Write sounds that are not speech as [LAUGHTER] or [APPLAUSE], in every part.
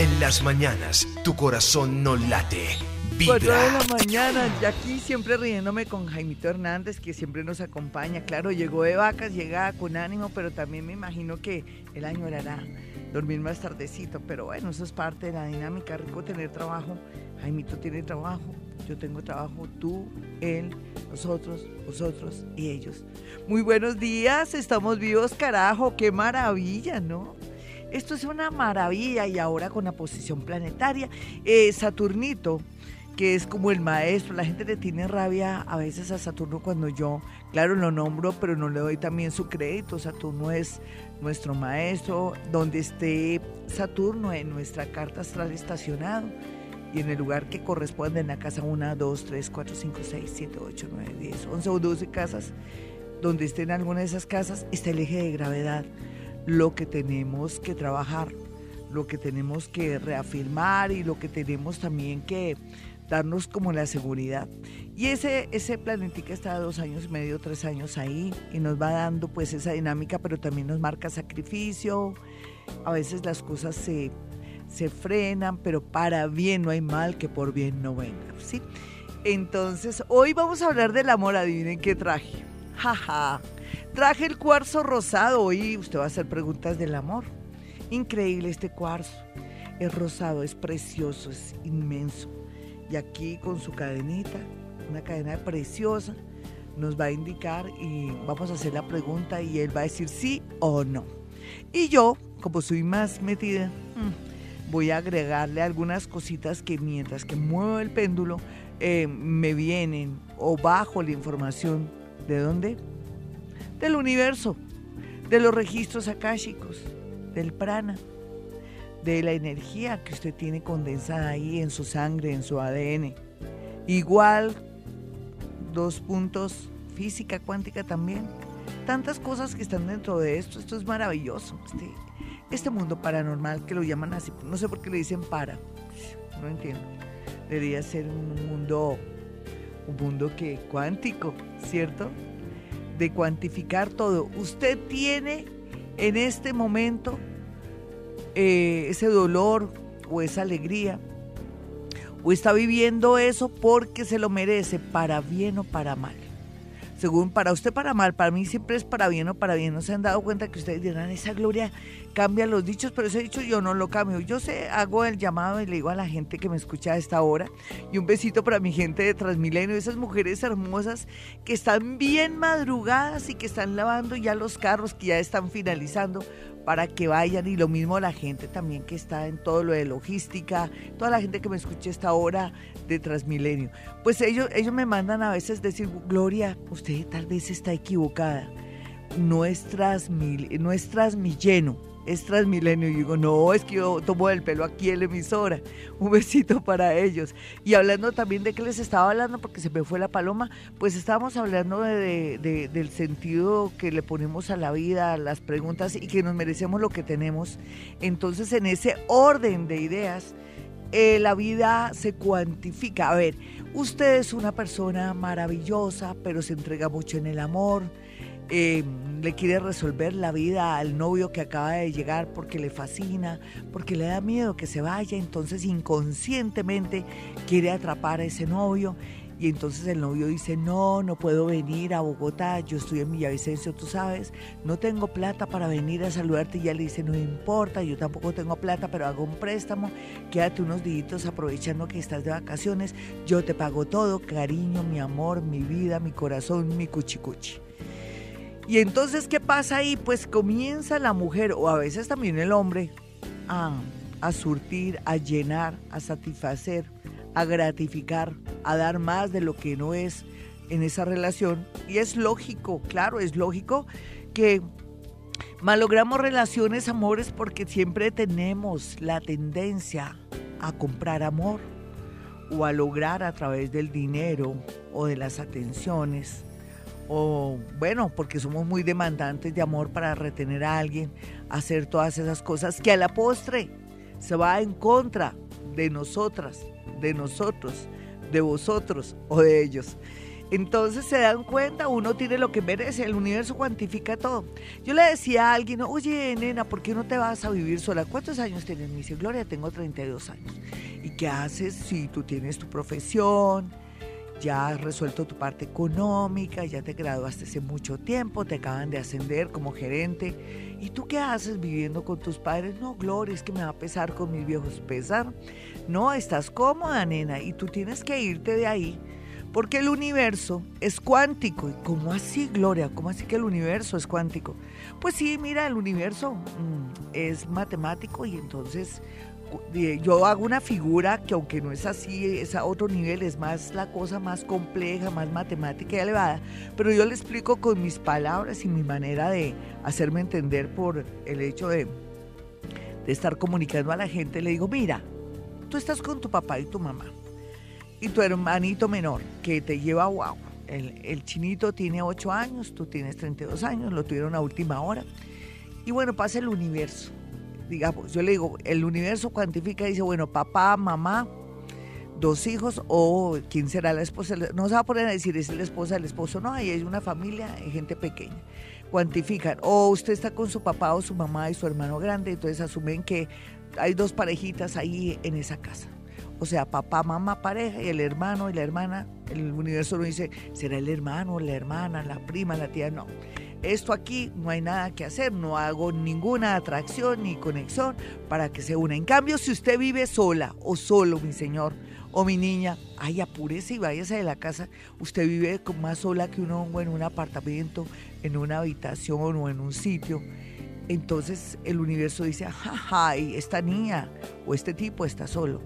En las mañanas, tu corazón no late. Vibra. 4 de la mañana, y aquí siempre riéndome con Jaimito Hernández, que siempre nos acompaña. Claro, llegó de vacas, llega con ánimo, pero también me imagino que el año hará dormir más tardecito. Pero bueno, eso es parte de la dinámica. Rico tener trabajo. Jaimito tiene trabajo, yo tengo trabajo, tú, él, nosotros, vosotros y ellos. Muy buenos días, estamos vivos, carajo, qué maravilla, ¿no? Esto es una maravilla y ahora con la posición planetaria. Eh, Saturnito, que es como el maestro, la gente le tiene rabia a veces a Saturno cuando yo, claro, lo nombro, pero no le doy también su crédito. Saturno es nuestro maestro, donde esté Saturno en nuestra carta astral estacionado y en el lugar que corresponde en la casa 1, 2, 3, 4, 5, 6, 7, 8, 9, 10, 11 o 12 casas, donde esté en alguna de esas casas, está el eje de gravedad, lo que tenemos que trabajar, lo que tenemos que reafirmar y lo que tenemos también que darnos como la seguridad. Y ese, ese planetica está dos años y medio, tres años ahí y nos va dando pues esa dinámica, pero también nos marca sacrificio. A veces las cosas se se frenan, pero para bien no hay mal que por bien no venga, ¿sí? Entonces, hoy vamos a hablar del amor, adivinen qué traje. Jaja. Traje el cuarzo rosado, hoy usted va a hacer preguntas del amor. Increíble este cuarzo. Es rosado, es precioso, es inmenso. Y aquí con su cadenita, una cadena preciosa, nos va a indicar y vamos a hacer la pregunta y él va a decir sí o no. Y yo, como soy más metida, mm, voy a agregarle algunas cositas que mientras que muevo el péndulo eh, me vienen o bajo la información. ¿De dónde? Del universo, de los registros akáshicos, del prana, de la energía que usted tiene condensada ahí en su sangre, en su ADN. Igual, dos puntos, física cuántica también. Tantas cosas que están dentro de esto, esto es maravilloso. Este, este mundo paranormal que lo llaman así, no sé por qué le dicen para, no entiendo. Debería ser un mundo, un mundo que cuántico, ¿cierto? De cuantificar todo. Usted tiene en este momento eh, ese dolor o esa alegría, o está viviendo eso porque se lo merece, para bien o para mal según para usted para mal, para mí siempre es para bien o para bien. No se han dado cuenta que ustedes dirán, esa gloria cambia los dichos, pero ese dicho yo no lo cambio. Yo sé, hago el llamado y le digo a la gente que me escucha a esta hora y un besito para mi gente de Transmilenio, esas mujeres hermosas que están bien madrugadas y que están lavando ya los carros que ya están finalizando para que vayan y lo mismo la gente también que está en todo lo de logística, toda la gente que me escucha esta hora de Transmilenio. Pues ellos, ellos me mandan a veces decir, Gloria, usted tal vez está equivocada, no es, no es Transmilleno es Transmilenio. Y digo, no, es que yo tomo el pelo aquí en la emisora. Un besito para ellos. Y hablando también de que les estaba hablando, porque se me fue la paloma, pues estábamos hablando de, del sentido que le ponemos a la vida, a las preguntas y que nos merecemos lo que tenemos. Entonces, en ese orden de ideas, eh, la vida se cuantifica. A ver, usted es una persona maravillosa, pero se entrega mucho en el amor eh, le quiere resolver la vida al novio que acaba de llegar porque le fascina, porque le da miedo que se vaya, entonces inconscientemente quiere atrapar a ese novio y entonces el novio dice, no, no puedo venir a Bogotá, yo estoy en Villavicencio, tú sabes, no tengo plata para venir a saludarte. Y ya le dice, no importa, yo tampoco tengo plata, pero hago un préstamo, quédate unos días aprovechando que estás de vacaciones, yo te pago todo, cariño, mi amor, mi vida, mi corazón, mi cuchicuchi. Y entonces, ¿qué pasa ahí? Pues comienza la mujer, o a veces también el hombre, a, surtir, a llenar, a satisfacer, a gratificar, a dar más de lo que no es en esa relación. Y es lógico, claro, es lógico que malogramos relaciones, amores, porque siempre tenemos la tendencia a comprar amor o a lograr a través del dinero o de las atenciones o bueno, porque somos muy demandantes de amor para retener a alguien, hacer todas esas cosas que a la postre se va en contra de nosotras, de nosotros, de vosotros o de ellos. Entonces se dan cuenta, uno tiene lo que merece, el universo cuantifica todo. Yo le decía a alguien, oye, nena, ¿por qué no te vas a vivir sola? ¿Cuántos años tienes? Me dice, Gloria, tengo 32 años. ¿Y qué haces si tú tienes tu profesión? Ya has resuelto tu parte económica, ya te graduaste hace mucho tiempo, te acaban de ascender como gerente. ¿Y tú qué haces viviendo con tus padres? No, Gloria, es que me va a pesar con mis viejos. Pesar. No, estás cómoda, nena, y tú tienes que irte de ahí. Porque el universo es cuántico. ¿Y cómo así, Gloria? ¿Cómo así que el universo es cuántico? Pues sí, mira, el universo mm, es matemático y entonces yo hago una figura que aunque no es así, es a otro nivel, es más la cosa más compleja, más matemática y elevada, pero yo le explico con mis palabras y mi manera de hacerme entender por el hecho de, de estar comunicando a la gente, le digo, mira, tú estás con tu papá y tu mamá y tu hermanito menor que te lleva guau. El, el chinito tiene 8 años, tú tienes 32 años, lo tuvieron a última hora. Y bueno, pasa el universo digamos, yo le digo, el universo cuantifica y dice, bueno, papá, mamá, dos hijos o quién será la esposa. No se va a poner a decir, es la esposa del esposo, no, ahí hay una familia, hay gente pequeña. Cuantifican, o usted está con su papá o su mamá y su hermano grande, entonces asumen que hay dos parejitas ahí en esa casa. O sea, papá, mamá, pareja y el hermano y la hermana. El universo no dice, será el hermano, la hermana, la prima, la tía, no esto aquí no hay nada que hacer, no hago ninguna atracción ni conexión para que se una. En cambio, si usted vive sola o solo, mi señor o mi niña, ay, apúrese y váyase de la casa. Usted vive más sola que uno en un apartamento, en una habitación o en un sitio. Entonces el universo dice, ay, esta niña o este tipo está solo.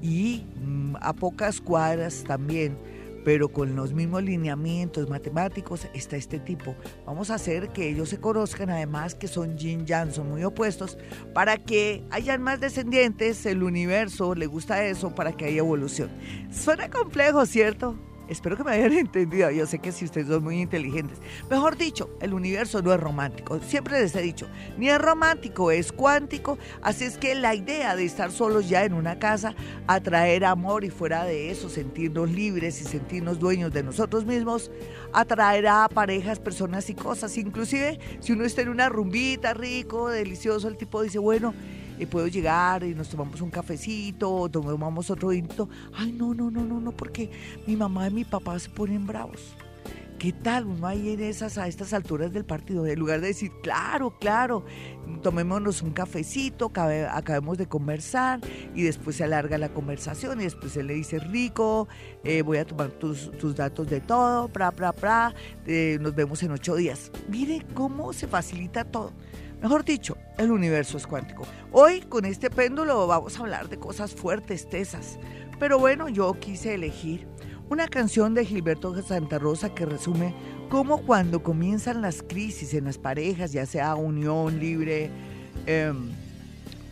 Y mm, a pocas cuadras también pero con los mismos lineamientos matemáticos está este tipo. Vamos a hacer que ellos se conozcan, además que son yin yang, son muy opuestos, para que hayan más descendientes, el universo le gusta eso, para que haya evolución. Suena complejo, ¿cierto? Espero que me hayan [LAUGHS] entendido. Yo sé que si ustedes son muy inteligentes. Mejor dicho, el universo no es romántico. Siempre les he dicho, ni es romántico, es cuántico. Así es que la idea de estar solos ya en una casa, atraer amor y fuera de eso, sentirnos libres y sentirnos dueños de nosotros mismos, atraerá a parejas, personas y cosas. Inclusive, si uno está en una rumbita rico, delicioso, el tipo dice, bueno, y puedo llegar y nos tomamos un cafecito o tomamos otro vinito. Ay, no, no, no, no, no, porque mi mamá y mi papá se ponen bravos. ¿Qué tal uno ahí en esas, a estas alturas del partido? En lugar de decir, claro, claro, tomémonos un cafecito, acabemos de conversar y después se alarga la conversación y después él le dice, rico, eh, voy a tomar tus, datos de todo, pra, pra, pra, eh, nos vemos en ocho días. Mire cómo se facilita todo. Mejor dicho, el universo es cuántico. Hoy con este péndulo vamos a hablar de cosas fuertes, tesas. Pero bueno, yo quise elegir una canción de Gilberto Santa Rosa que resume cómo cuando comienzan las crisis en las parejas, ya sea unión libre em,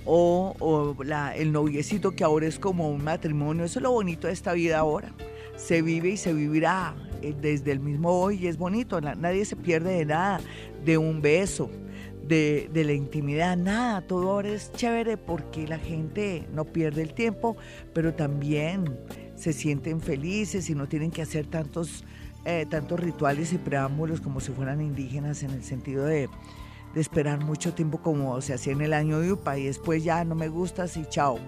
o, el noviecito que ahora es como un matrimonio, eso es lo bonito de esta vida ahora. Se vive y se vivirá eh, desde el mismo hoy y es bonito, nadie se pierde de nada, de un beso, de, la intimidad, nada, todo ahora es chévere porque la gente no pierde el tiempo, pero también se sienten felices y no tienen que hacer tantos, eh, tantos rituales y preámbulos como si fueran indígenas en el sentido de, de esperar mucho tiempo como se hacía en el año de UPA y después ya no me gusta, y chao.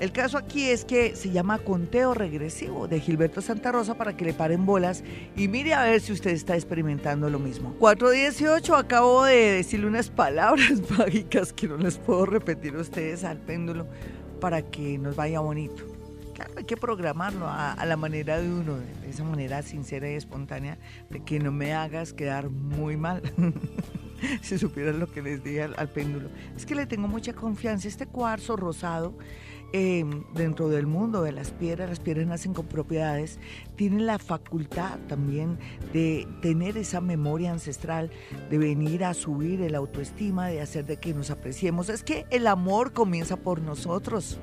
El caso aquí es que se llama Conteo Regresivo de Gilberto Santa Rosa para que le paren bolas y mire a ver si usted está experimentando lo mismo. 418, acabo de decirle unas palabras [LAUGHS] mágicas que no les puedo repetir a ustedes al péndulo para que nos vaya bonito. Claro, hay que programarlo a, la manera de uno, de esa manera sincera y espontánea, de que no me hagas quedar muy mal. [LAUGHS] [LAUGHS] si supieran lo que les dije al péndulo. Es que le tengo mucha confianza. Este cuarzo rosado Em, dentro del mundo de las piedras, las piedras nacen con propiedades, tienen la facultad también de tener esa memoria ancestral, de venir a subir el autoestima, de hacer de que nos apreciemos. Es que el amor comienza por nosotros.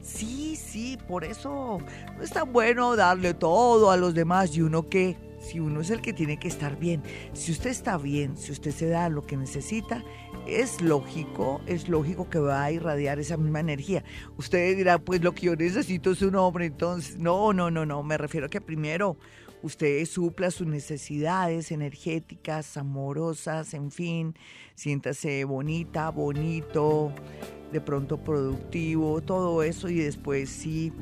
Sí, sí, por eso no es tan bueno darle todo a los demás y uno que si uno es el que tiene que estar bien. Si usted está bien, si usted se da lo que necesita, es lógico, es lógico que va a irradiar esa misma energía. Usted dirá, pues lo que yo necesito es un hombre, entonces, no, no, no, no, me refiero a que primero usted supla sus necesidades energéticas, amorosas, en fin, siéntase bonita, bonito, de pronto productivo, todo eso y después sí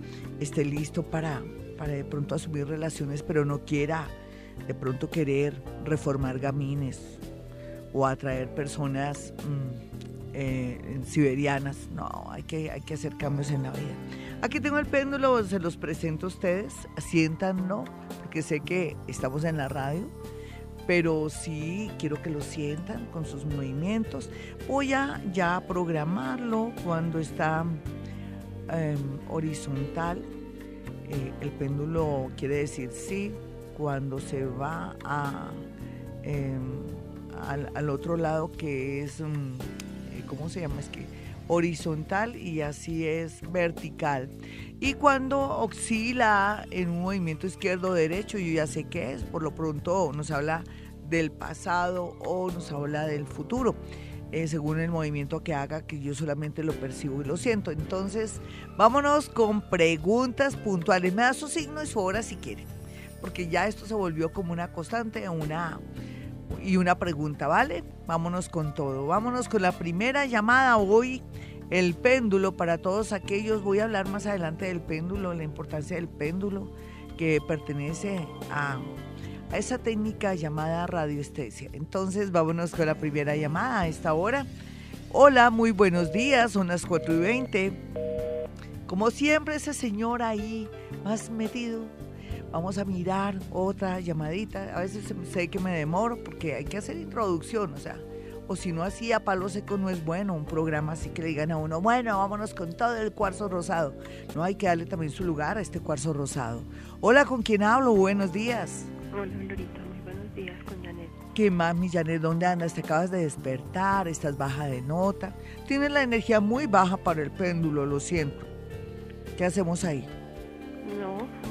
esté listo para, para de pronto asumir relaciones, pero no quiera de pronto querer reformar gamines o atraer personas mm, eh, siberianas. No, hay que, hay que hacer cambios en la vida. Aquí tengo el péndulo, se los presento a ustedes. Siéntanlo, porque sé que estamos en la radio, pero sí quiero que lo sientan con sus movimientos. Voy a ya programarlo cuando está em, horizontal. Eh, el péndulo quiere decir sí, cuando se va em, al, otro lado que es, mm, eh, ¿cómo se llama? Es que horizontal y así es vertical. Y cuando oscila en un movimiento izquierdo-derecho, yo ya sé qué es, por lo pronto nos habla del pasado o nos habla del futuro. Eh, según el movimiento que haga, que yo solamente lo percibo y lo siento. Entonces, vámonos con preguntas puntuales. Me da su signo y su hora si quiere porque ya esto se volvió como una constante una, y una pregunta, ¿vale? Vámonos con todo. Vámonos con la primera llamada hoy, el péndulo para todos aquellos. Voy a hablar más adelante del péndulo, la importancia del péndulo que pertenece a, esa técnica llamada radiestesia. Entonces, vámonos con la primera llamada a esta hora. Hola, muy buenos días, son las 4 y 20. Como siempre, ese señor ahí más metido Vamos a mirar otra llamadita. A veces sé que me demoro porque hay que hacer introducción, o sea, o si no así a palo seco no es bueno un programa así que le digan a uno, bueno, vámonos con todo el cuarzo rosado. No hay que darle también su lugar a este cuarzo rosado. Hola, ¿con quién hablo? Buenos días. Hola, Lorita, muy buenos días con Janet. ¿Qué más, mi Janet? ¿Dónde andas? Te acabas de despertar, estás baja de nota. Tienes la energía muy baja para el péndulo, lo siento. ¿Qué hacemos ahí?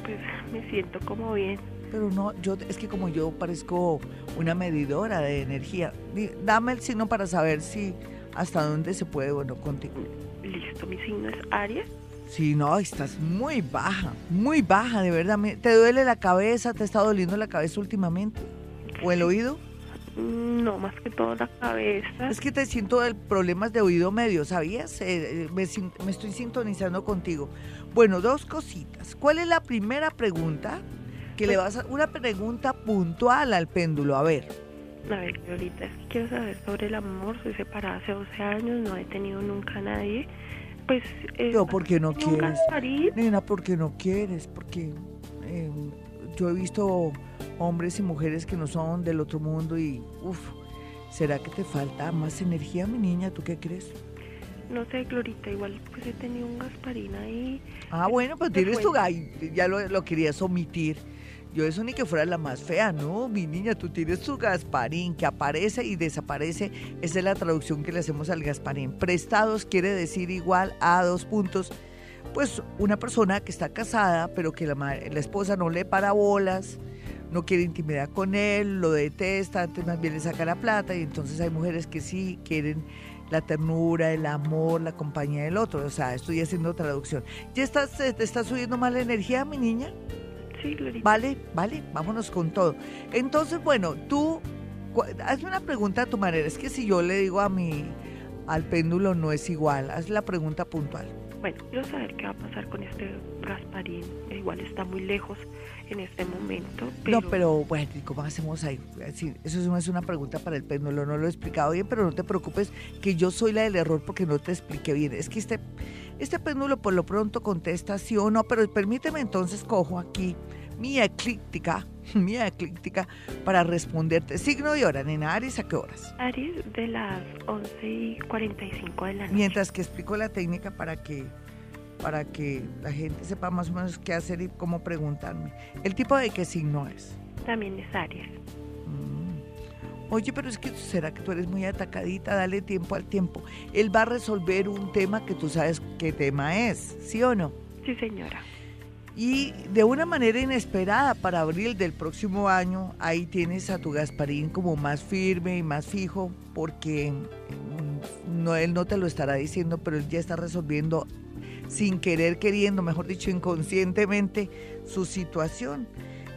Pues me siento como bien. Pero no, yo es que como yo parezco una medidora de energía, dame el signo para saber si hasta dónde se puede, bueno, contigo. Listo, mi signo es Aries. Sí, no, estás muy baja, muy baja, de verdad. ¿Te duele la cabeza? ¿Te está doliendo la cabeza últimamente? ¿O el oído? No, más que todo la cabeza. Es que te siento problemas de oído medio, ¿sabías? Eh, eh, me, me, estoy sintonizando contigo. Bueno, dos cositas. ¿Cuál es la primera pregunta? Que le vas a una pregunta puntual al péndulo, a ver. A ver, ahorita es que quiero saber sobre el amor. Soy separada hace 12 años, no he tenido nunca a nadie. Pues. Eh, Pero, ¿por qué no quieres? Nena, ¿por qué no quieres? Porque eh, yo he visto hombres y mujeres que no son del otro mundo y, uff, ¿será que te falta más energía, mi niña? ¿Tú qué crees? No sé, Glorita, igual pues he tenido un Gasparín ahí. Ah, bueno, pues tienes tu ya lo, lo, querías omitir. Yo eso ni que fuera la más fea, no, mi niña, tú tienes tu Gasparín que aparece y desaparece. Esa es la traducción que le hacemos al Gasparín. Prestados quiere decir igual a dos puntos. Pues una persona que está casada, pero que la, la esposa no le para bolas, no quiere intimidad con él, lo detesta, antes más bien le saca la plata y entonces hay mujeres que sí quieren la ternura, el amor, la compañía del otro. O sea, estoy haciendo traducción. ¿Ya estás, te está subiendo más la energía, mi niña? Sí, Glorita. Vale, vale, vámonos con todo. Entonces, bueno, tú, hazme una pregunta a tu manera. Es que si yo le digo a mi, al péndulo no es igual, haz la pregunta puntual. Bueno, quiero saber qué va a pasar con este Gasparín. Igual está muy lejos en este momento. No, pero bueno, ¿cómo hacemos ahí? eso no es una pregunta para el péndulo, no lo he explicado bien, pero no te preocupes que yo soy la del error porque no te expliqué bien. Es que este, este péndulo por lo pronto contesta sí o no, pero permíteme entonces cojo aquí mi eclíptica, [LAUGHS] mi eclíptica para responderte. Signo y hora, nena, Aries, ¿a qué horas? Aries de las 11 y 45 de la noche. Mientras que explico la técnica para que para que la gente sepa más o menos qué hacer y cómo preguntarme. ¿El tipo de qué signo es? También es Aries. Mm. Oye, pero es que será que tú eres muy atacadita, dale tiempo al tiempo. Él va a resolver un tema que tú sabes qué tema es, ¿sí o no? Sí, señora. Y de una manera inesperada para abril del próximo año, ahí tienes a tu Gasparín como más firme y más fijo, porque mm, no, él no te lo estará diciendo, pero él ya está resolviendo sin querer queriendo, mejor dicho, inconscientemente, su situación.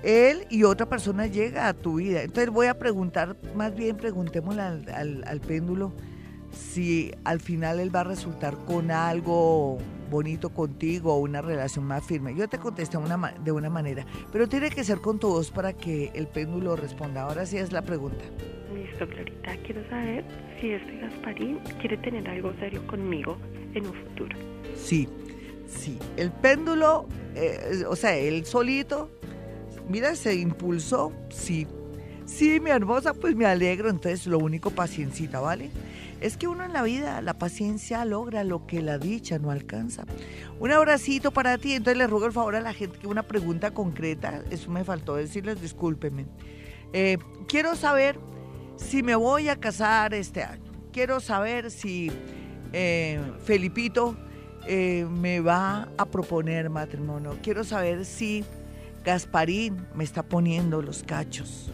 él y otra persona llega a tu vida. Entonces voy a preguntar, más bien preguntémosle al, al péndulo si al final él va a resultar con algo bonito contigo o una relación más firme. Yo te contesté una, de una manera, pero tiene que ser con tu voz para que el péndulo responda. Ahora sí es la pregunta. Listo, Clarita. Quiero saber si este Gasparín quiere tener algo serio conmigo en un futuro. Sí, sí. El péndulo, eh, o sea, él solito, mira, se impulsó, sí. Sí, mi hermosa, pues me alegro. Entonces, lo único, paciencita, ¿vale? Es que uno en la vida, la paciencia logra lo que la dicha no alcanza. Un abracito para ti. Entonces le ruego el favor a la gente que una pregunta concreta, eso me faltó decirles, discúlpenme. Eh, quiero saber si me voy a casar este año. Quiero saber si eh, Felipito eh, me va a proponer matrimonio. Quiero saber si Gasparín me está poniendo los cachos.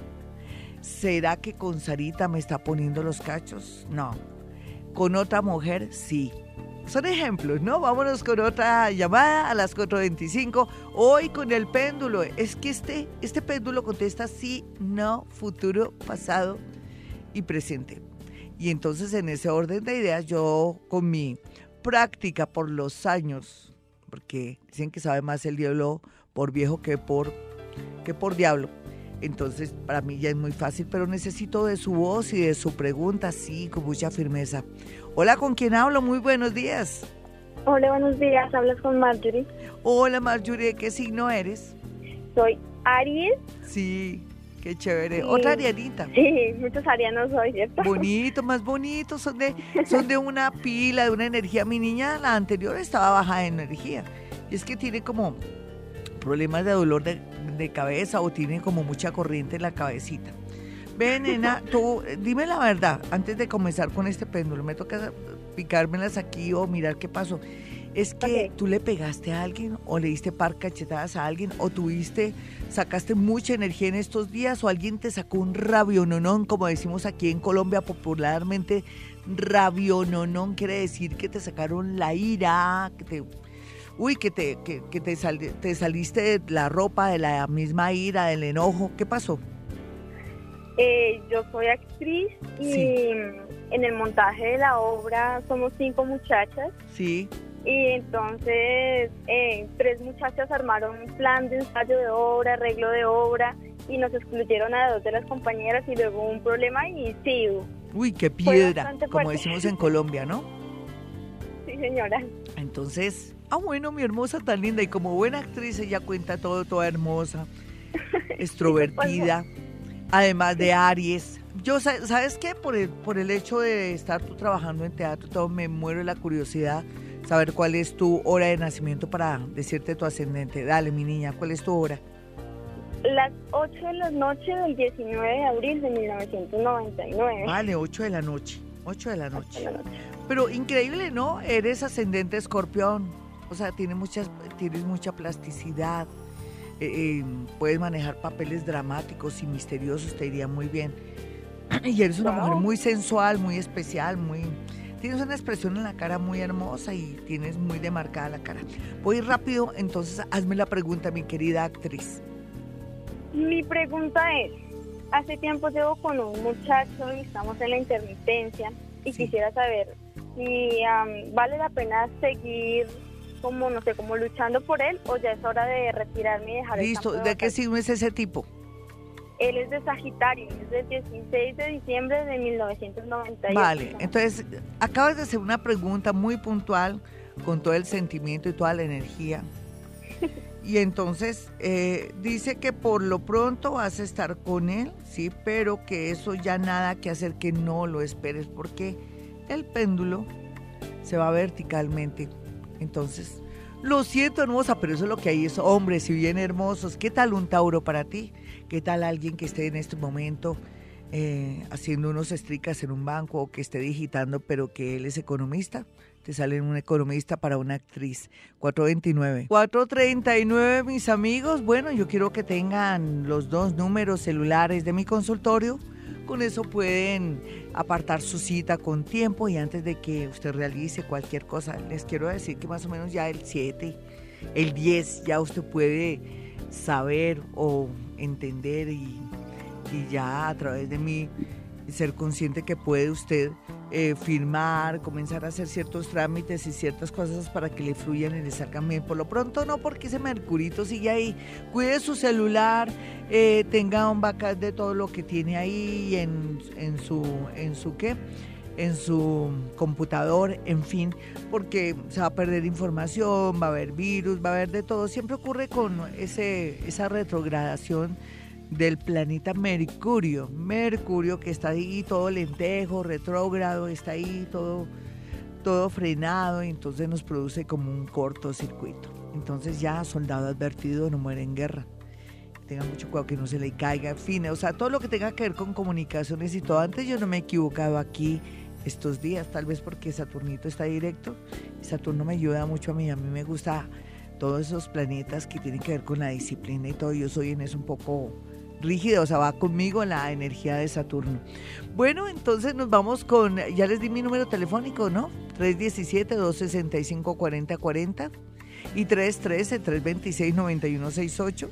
¿Será que con Sarita me está poniendo los cachos? No. ¿Con otra mujer? Sí. Son ejemplos, ¿no? Vámonos con otra llamada a las 4.25. Hoy con el péndulo. Es que este, este péndulo contesta sí, no, futuro, pasado y presente. Y entonces en ese orden de ideas yo con mi práctica por los años, porque dicen que sabe más el diablo por viejo que por, que por diablo entonces, para mí ya es muy fácil, pero necesito de su voz y de su pregunta, sí, con mucha firmeza. Hola, ¿con quién hablo? Muy buenos días. Hola, buenos días. Hablas con Marjorie. Hola, Marjorie. ¿Qué signo eres? Soy Aries. Sí, qué chévere. Otra arianita. Sí, muchos arianos soy, ¿cierto? Bonito, más bonito. Son de, son de una pila, de una energía. Mi niña, la anterior, estaba baja de energía. Y es que tiene como problemas de dolor de de cabeza o tiene como mucha corriente en la cabecita. Ven, nena, [LAUGHS] tú, dime la verdad, antes de comenzar con este péndulo, me toca picármelas aquí o mirar qué pasó. ¿Es que tú le pegaste a alguien o le diste par cachetadas a alguien o tuviste, sacaste mucha energía en estos días o alguien te sacó un rabiononón, como decimos aquí en Colombia popularmente, rabiononón quiere decir que te sacaron la ira, que te uy, que te, que, te, te saliste de la ropa, de la misma ira, del enojo. ¿Qué pasó? Eh, yo soy actriz y en el montaje de la obra somos cinco muchachas. Sí. Y entonces eh, tres muchachas armaron un plan de ensayo de obra, arreglo de obra y nos excluyeron a dos de las compañeras y luego un problema y sí. Uy, qué piedra, como decimos en Colombia, ¿no? Señora. Entonces, ah, bueno, mi hermosa tan linda. Y como buena actriz ella cuenta todo, toda hermosa, [LAUGHS] extrovertida, además de Aries. Yo, ¿sabes qué? Por el, por el hecho de estar tú trabajando en teatro, todo me muero de la curiosidad saber cuál es tu hora de nacimiento para decirte tu ascendente. Dale, mi niña, ¿cuál es tu hora? Las 8 de la noche del 19 de abril de 1999. Vale, 8 de la noche. 8 de la noche. Pero increíble, ¿no? Eres ascendente escorpión. O sea, tienes, muchas, tienes mucha plasticidad. Eh, eh, puedes manejar papeles dramáticos y misteriosos, te iría muy bien. [CLEARS THROAT] Y eres una mujer muy sensual, muy especial, muy... Tienes una expresión en la cara muy hermosa y tienes muy demarcada la cara. Voy rápido, entonces hazme la pregunta, mi querida actriz. Mi pregunta es, hace tiempo llevo con un muchacho y estamos en la intermitencia y quisiera saber si vale la pena seguir como, no sé, como luchando por él o ya es hora de retirarme y dejar Listo, ¿de qué signo es ese tipo? Él es de Sagitario, es del 16 de diciembre de 1998. Vale, entonces acabas de hacer una pregunta muy puntual con todo el sentimiento y toda la energía. [LAUGHS] Y entonces eh, dice que por lo pronto vas a estar con él, sí, pero que eso ya nada que hacer que no lo esperes porque el péndulo se va verticalmente. Entonces, lo siento, hermosa, pero eso es lo que hay, es hombres y bien hermosos. ¿Qué tal un Tauro para ti? ¿Qué tal alguien que esté en este momento eh, haciendo unos estricas en un banco o que esté digitando, pero que él es economista? te sale un economista para una actriz. 429. 439, mis amigos. Bueno, yo quiero que tengan los dos números celulares de mi consultorio. Con eso pueden apartar su cita con tiempo y antes de que usted realice cualquier cosa, les quiero decir que más o menos ya el 7, el 10, ya usted puede saber o entender y, y ya a través de mí ser consciente que puede usted eh, firmar, comenzar a hacer ciertos trámites y ciertas cosas para que le fluyan y le salgan. Por lo pronto no, porque ese mercurito sigue ahí. Cuide su celular, eh, tenga un backup de todo lo que tiene ahí en, en su, en su qué en su computador, en fin, porque se va a perder información, va a haber virus, va a haber de todo. Siempre ocurre con ese, esa retrogradación del planeta Mercurio. Mercurio que está ahí todo lentejo, retrógrado, está ahí todo, todo frenado y entonces nos produce como un cortocircuito. Entonces ya soldado advertido no muere en guerra. Tenga mucho cuidado que no se le caiga, en fin, o sea, todo lo que tenga que ver con comunicaciones y todo. Antes yo no me he equivocado aquí estos días, tal vez porque Saturnito está directo. Saturno me ayuda mucho a mí, a mí me gusta todos esos planetas que tienen que ver con la disciplina y todo. Yo soy en eso un poco rígida, o sea, va conmigo la energía de Saturno. Bueno, entonces nos vamos con, ya les di mi número telefónico, ¿no? 317-265-4040 y 313-326-9168.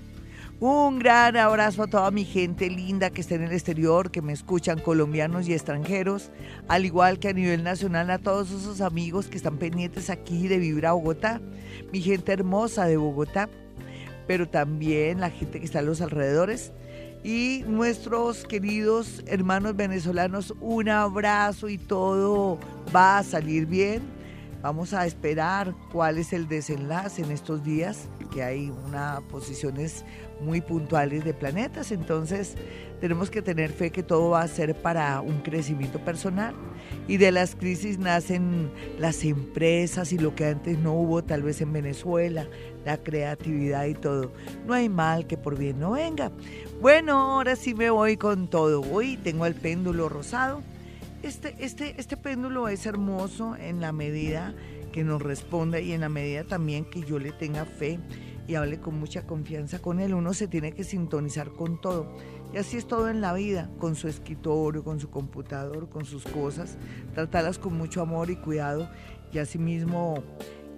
Un gran abrazo a toda mi gente linda que está en el exterior, que me escuchan, colombianos y extranjeros, al igual que a nivel nacional a todos esos amigos que están pendientes aquí de Vibra Bogotá, mi gente hermosa de Bogotá, pero también la gente que está a los alrededores y nuestros queridos hermanos venezolanos, un abrazo y todo va a salir bien. Vamos a esperar cuál es el desenlace en estos días, que hay unas posiciones muy puntuales de planetas, entonces tenemos que tener fe que todo va a ser para un crecimiento personal y de las crisis nacen las empresas y lo que antes no hubo tal vez en Venezuela, la creatividad y todo. No hay mal que por bien no venga. Bueno, ahora sí me voy con todo. Hoy tengo el péndulo rosado. Este, este, este péndulo es hermoso en la medida que nos responda y en la medida también que yo le tenga fe y hable con mucha confianza con él. Uno se tiene que sintonizar con todo. Y así es todo en la vida, con su escritorio, con su computador, con sus cosas. Tratarlas con mucho amor y cuidado y asimismo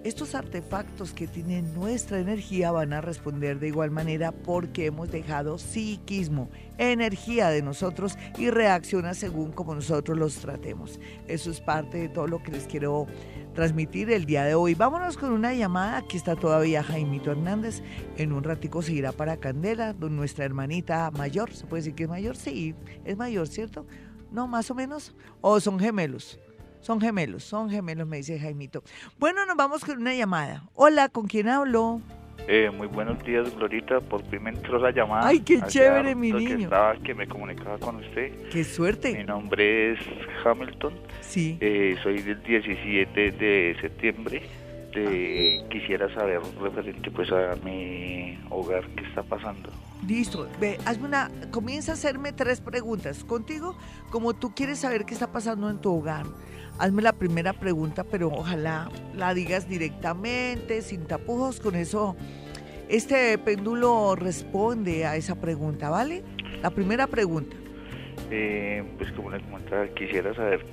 estos artefactos que tienen nuestra energía van a responder de igual manera porque hemos dejado psiquismo, energía de nosotros y reacciona según como nosotros los tratemos. Eso es parte de todo lo que les quiero transmitir el día de hoy. Vámonos con una llamada. Aquí está todavía Jaimito Hernández. En un ratico se irá para Candela, nuestra hermanita mayor. ¿Se puede decir que es mayor? Sí, es mayor, ¿cierto? No, más o menos. ¿O son gemelos? Son gemelos, son gemelos, me dice Jaimito. Bueno, nos vamos con una llamada. Hola, ¿con quién hablo? Eh, muy buenos días, Glorita. Por fin entró la llamada. Ay, qué chévere, mi que niño. Estaba, que me comunicaba con usted. Qué suerte. Mi nombre es Hamilton. Sí. Eh, soy del 17 de septiembre. Eh, quisiera saber referente pues a mi hogar qué está pasando. Listo, ve, hazme una, comienza a hacerme tres preguntas. Contigo, como tú quieres saber qué está pasando en tu hogar, hazme la primera pregunta, pero ojalá la digas directamente, sin tapujos, con eso este péndulo responde a esa pregunta, ¿vale? La primera pregunta. Eh, pues como le comentaba, quisiera saber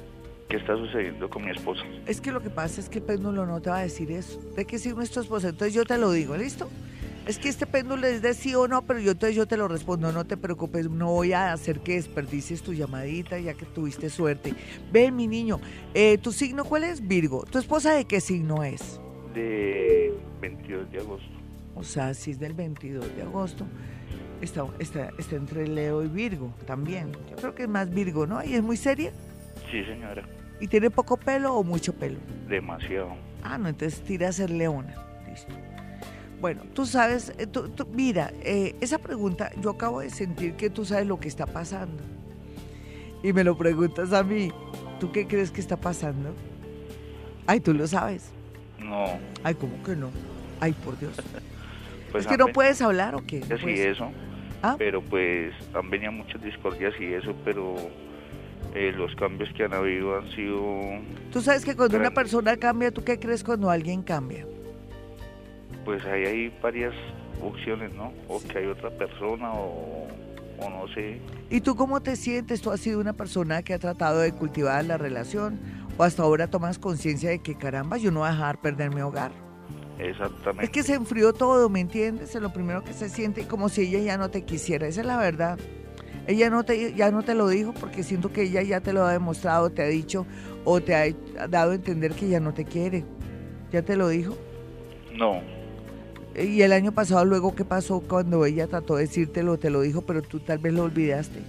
qué está sucediendo con mi esposa. Es que lo que pasa es que el péndulo no te va a decir eso, de que sí nuestro esposa, entonces yo te lo digo, ¿listo? Es que este péndulo es de sí o no, pero yo entonces yo te lo respondo, no te preocupes, no voy a hacer que desperdicies tu llamadita ya que tuviste suerte. Ven, mi niño, eh, ¿tu signo cuál es? Virgo. ¿Tu esposa de qué signo es? De 22 de agosto. O sea, si es del 22 de agosto, está, está, está entre Leo y Virgo también. Yo creo que es más Virgo, ¿no? ¿Y es muy seria? Sí, señora. ¿Y tiene poco pelo o mucho pelo? Demasiado. Ah, no, entonces tira a ser leona. Bueno, tú sabes, eh, tú- tú- mira, eh, esa pregunta, yo acabo de sentir que tú sabes lo que está pasando. Y me lo preguntas a mí, ¿tú qué crees que está pasando? Ay, tú lo sabes. No, Ay, ¿cómo que no? Ay, por Dios. [LAUGHS] pues es que no puedes hablar o qué? No Sí, puedes- eso. ¿Ah? Pero pues han venido muchas discordias y eso, pero eh, los cambios que han habido han sido... Tú sabes que cuando una persona cambia, ¿tú qué crees cuando alguien cambia? Pues ahí hay varias opciones, ¿no? O que hay otra persona o, o no sé. ¿Y tú cómo te sientes? ¿Tú has sido una persona que ha tratado de cultivar la relación? ¿O hasta ahora tomas conciencia de que caramba, yo no voy a dejar perder mi hogar? Exactamente. Es que se enfrió todo, ¿me entiendes? Es lo primero que se siente como si ella ya no te quisiera. Esa es la verdad. Ella no te, ya no te lo dijo porque siento que ella ya te lo ha demostrado, te ha dicho o te ha dado a entender que ya no te quiere. ¿Ya te lo dijo? No. Y el año pasado, luego, ¿qué pasó cuando ella trató de decírtelo? Te lo dijo, pero tú tal vez lo olvidaste.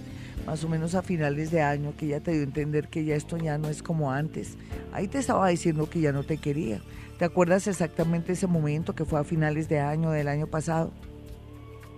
Más o menos a finales de año, que ella te dio a entender que ya esto ya no es como antes. Ahí te estaba diciendo que ya no te quería. ¿Te acuerdas exactamente ese momento que fue a finales de año del año pasado?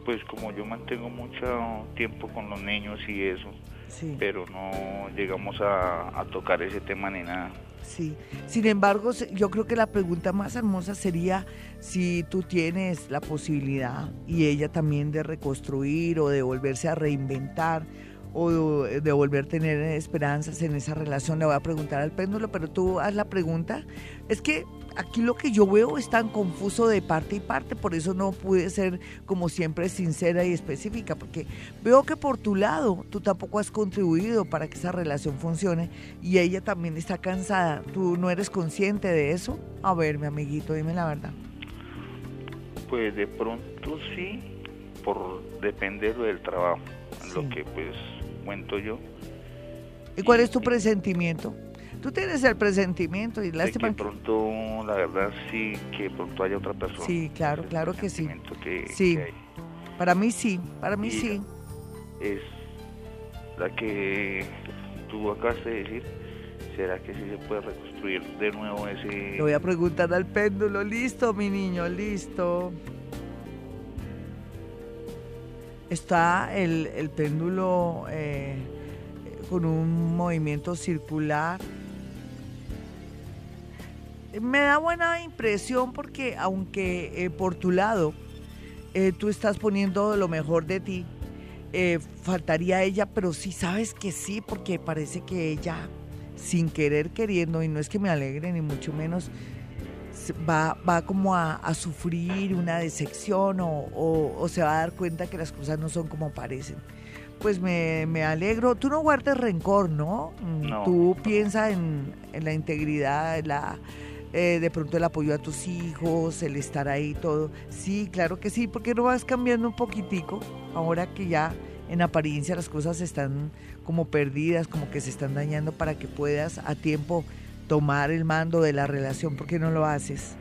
Pues como yo mantengo mucho tiempo con los niños y eso, Sí. pero no llegamos a, a tocar ese tema ni nada. Sí, sin embargo, yo creo que la pregunta más hermosa sería si tú tienes la posibilidad y ella también de reconstruir o de volverse a reinventar o de volver a tener esperanzas en esa relación. Le voy a preguntar al péndulo, pero tú haz la pregunta. Es que aquí lo que yo veo es tan confuso de parte y parte, por eso no pude ser como siempre sincera y específica, porque veo que por tu lado tú tampoco has contribuido para que esa relación funcione y ella también está cansada. ¿Tú no eres consciente de eso? A ver, mi amiguito, dime la verdad. Pues de pronto sí, por depender del trabajo, Sí. lo que pues cuento yo. ¿Y cuál es tu presentimiento? Tú tienes el presentimiento y De lástima que- pronto, la verdad sí, que pronto haya otra persona. Sí, claro, Ese claro que sí. que- Sí. que. Para mí sí, para mí Y- sí. Es la que tú acabas de decir. ¿Será que sí se puede reconstruir de nuevo ese... Le voy a preguntar al péndulo. Listo, mi niño, listo. Está el, el péndulo eh, con un movimiento circular. Me da buena impresión porque aunque eh, por tu lado eh, tú estás poniendo lo mejor de ti, eh, faltaría ella, pero sí sabes que sí, porque parece que ella, sin querer queriendo, y no es que me alegre ni mucho menos, va, va como a, a sufrir una decepción o, o- o se va a dar cuenta que las cosas no son como parecen. Pues me, me alegro. Tú no guardes rencor, ¿no? Mm, No. Tú piensa en, en la integridad, en la, eh, de pronto el apoyo a tus hijos, el estar ahí todo. Sí, claro que sí, porque no vas cambiando un poquitico ahora que ya en apariencia las cosas están como perdidas, como que se están dañando para que puedas a tiempo tomar el mando de la relación, ¿por qué no lo haces?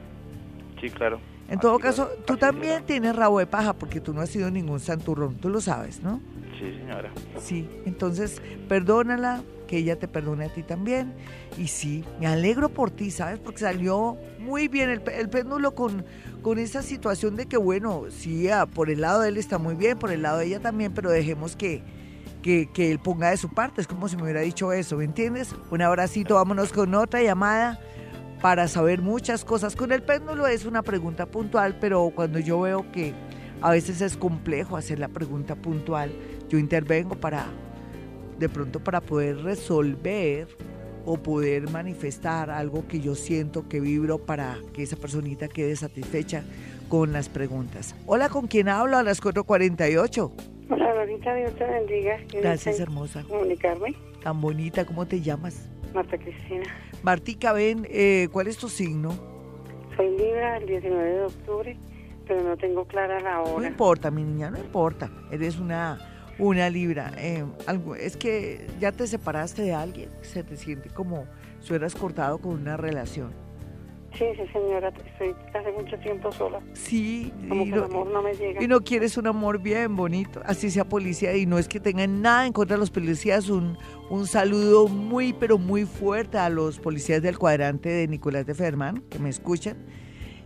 Sí, claro. En todo Así caso, lo- tú también será. tienes rabo de paja porque tú no has sido ningún santurrón, tú lo sabes, ¿no? Sí, señora. Sí, entonces perdónala, que ella te perdone a ti también. Y sí, me alegro por ti, ¿sabes? Porque salió muy bien el, el péndulo con, con esa situación de que, bueno, sí, por el lado de él está muy bien, por el lado de ella también, pero dejemos que, que, que él ponga de su parte. Es como si me hubiera dicho eso, ¿me entiendes? Un abracito, vámonos con otra llamada para saber muchas cosas. Con el péndulo es una pregunta puntual, pero cuando yo veo que a veces es complejo hacer la pregunta puntual, yo intervengo para, de pronto para poder resolver o poder manifestar algo que yo siento que vibro para que esa personita quede satisfecha con las preguntas. Hola, ¿con quién hablo a las 4.48? Hola, Lorita, Dios te bendiga. Gracias, hermosa. Comunicarme, Tan bonita, ¿cómo te llamas? Marta Cristina. Martica, ven, eh, ¿cuál es tu signo? Soy Libra el 19 de octubre, pero no tengo clara la No hora. importa, mi niña, no importa. Eres una, una libra. Eh, algo, es que ya te separaste de alguien, se te siente como si hubieras cortado con una relación. Sí, sí, señora, estoy hace mucho tiempo sola. Sí, Como y que el no, amor no me llega. y no quieres un amor bien bonito, así sea policía, y no es que tengan nada en contra de los policías, un, un saludo muy, pero muy fuerte a los policías del cuadrante de Nicolás de Ferman, que me escuchan.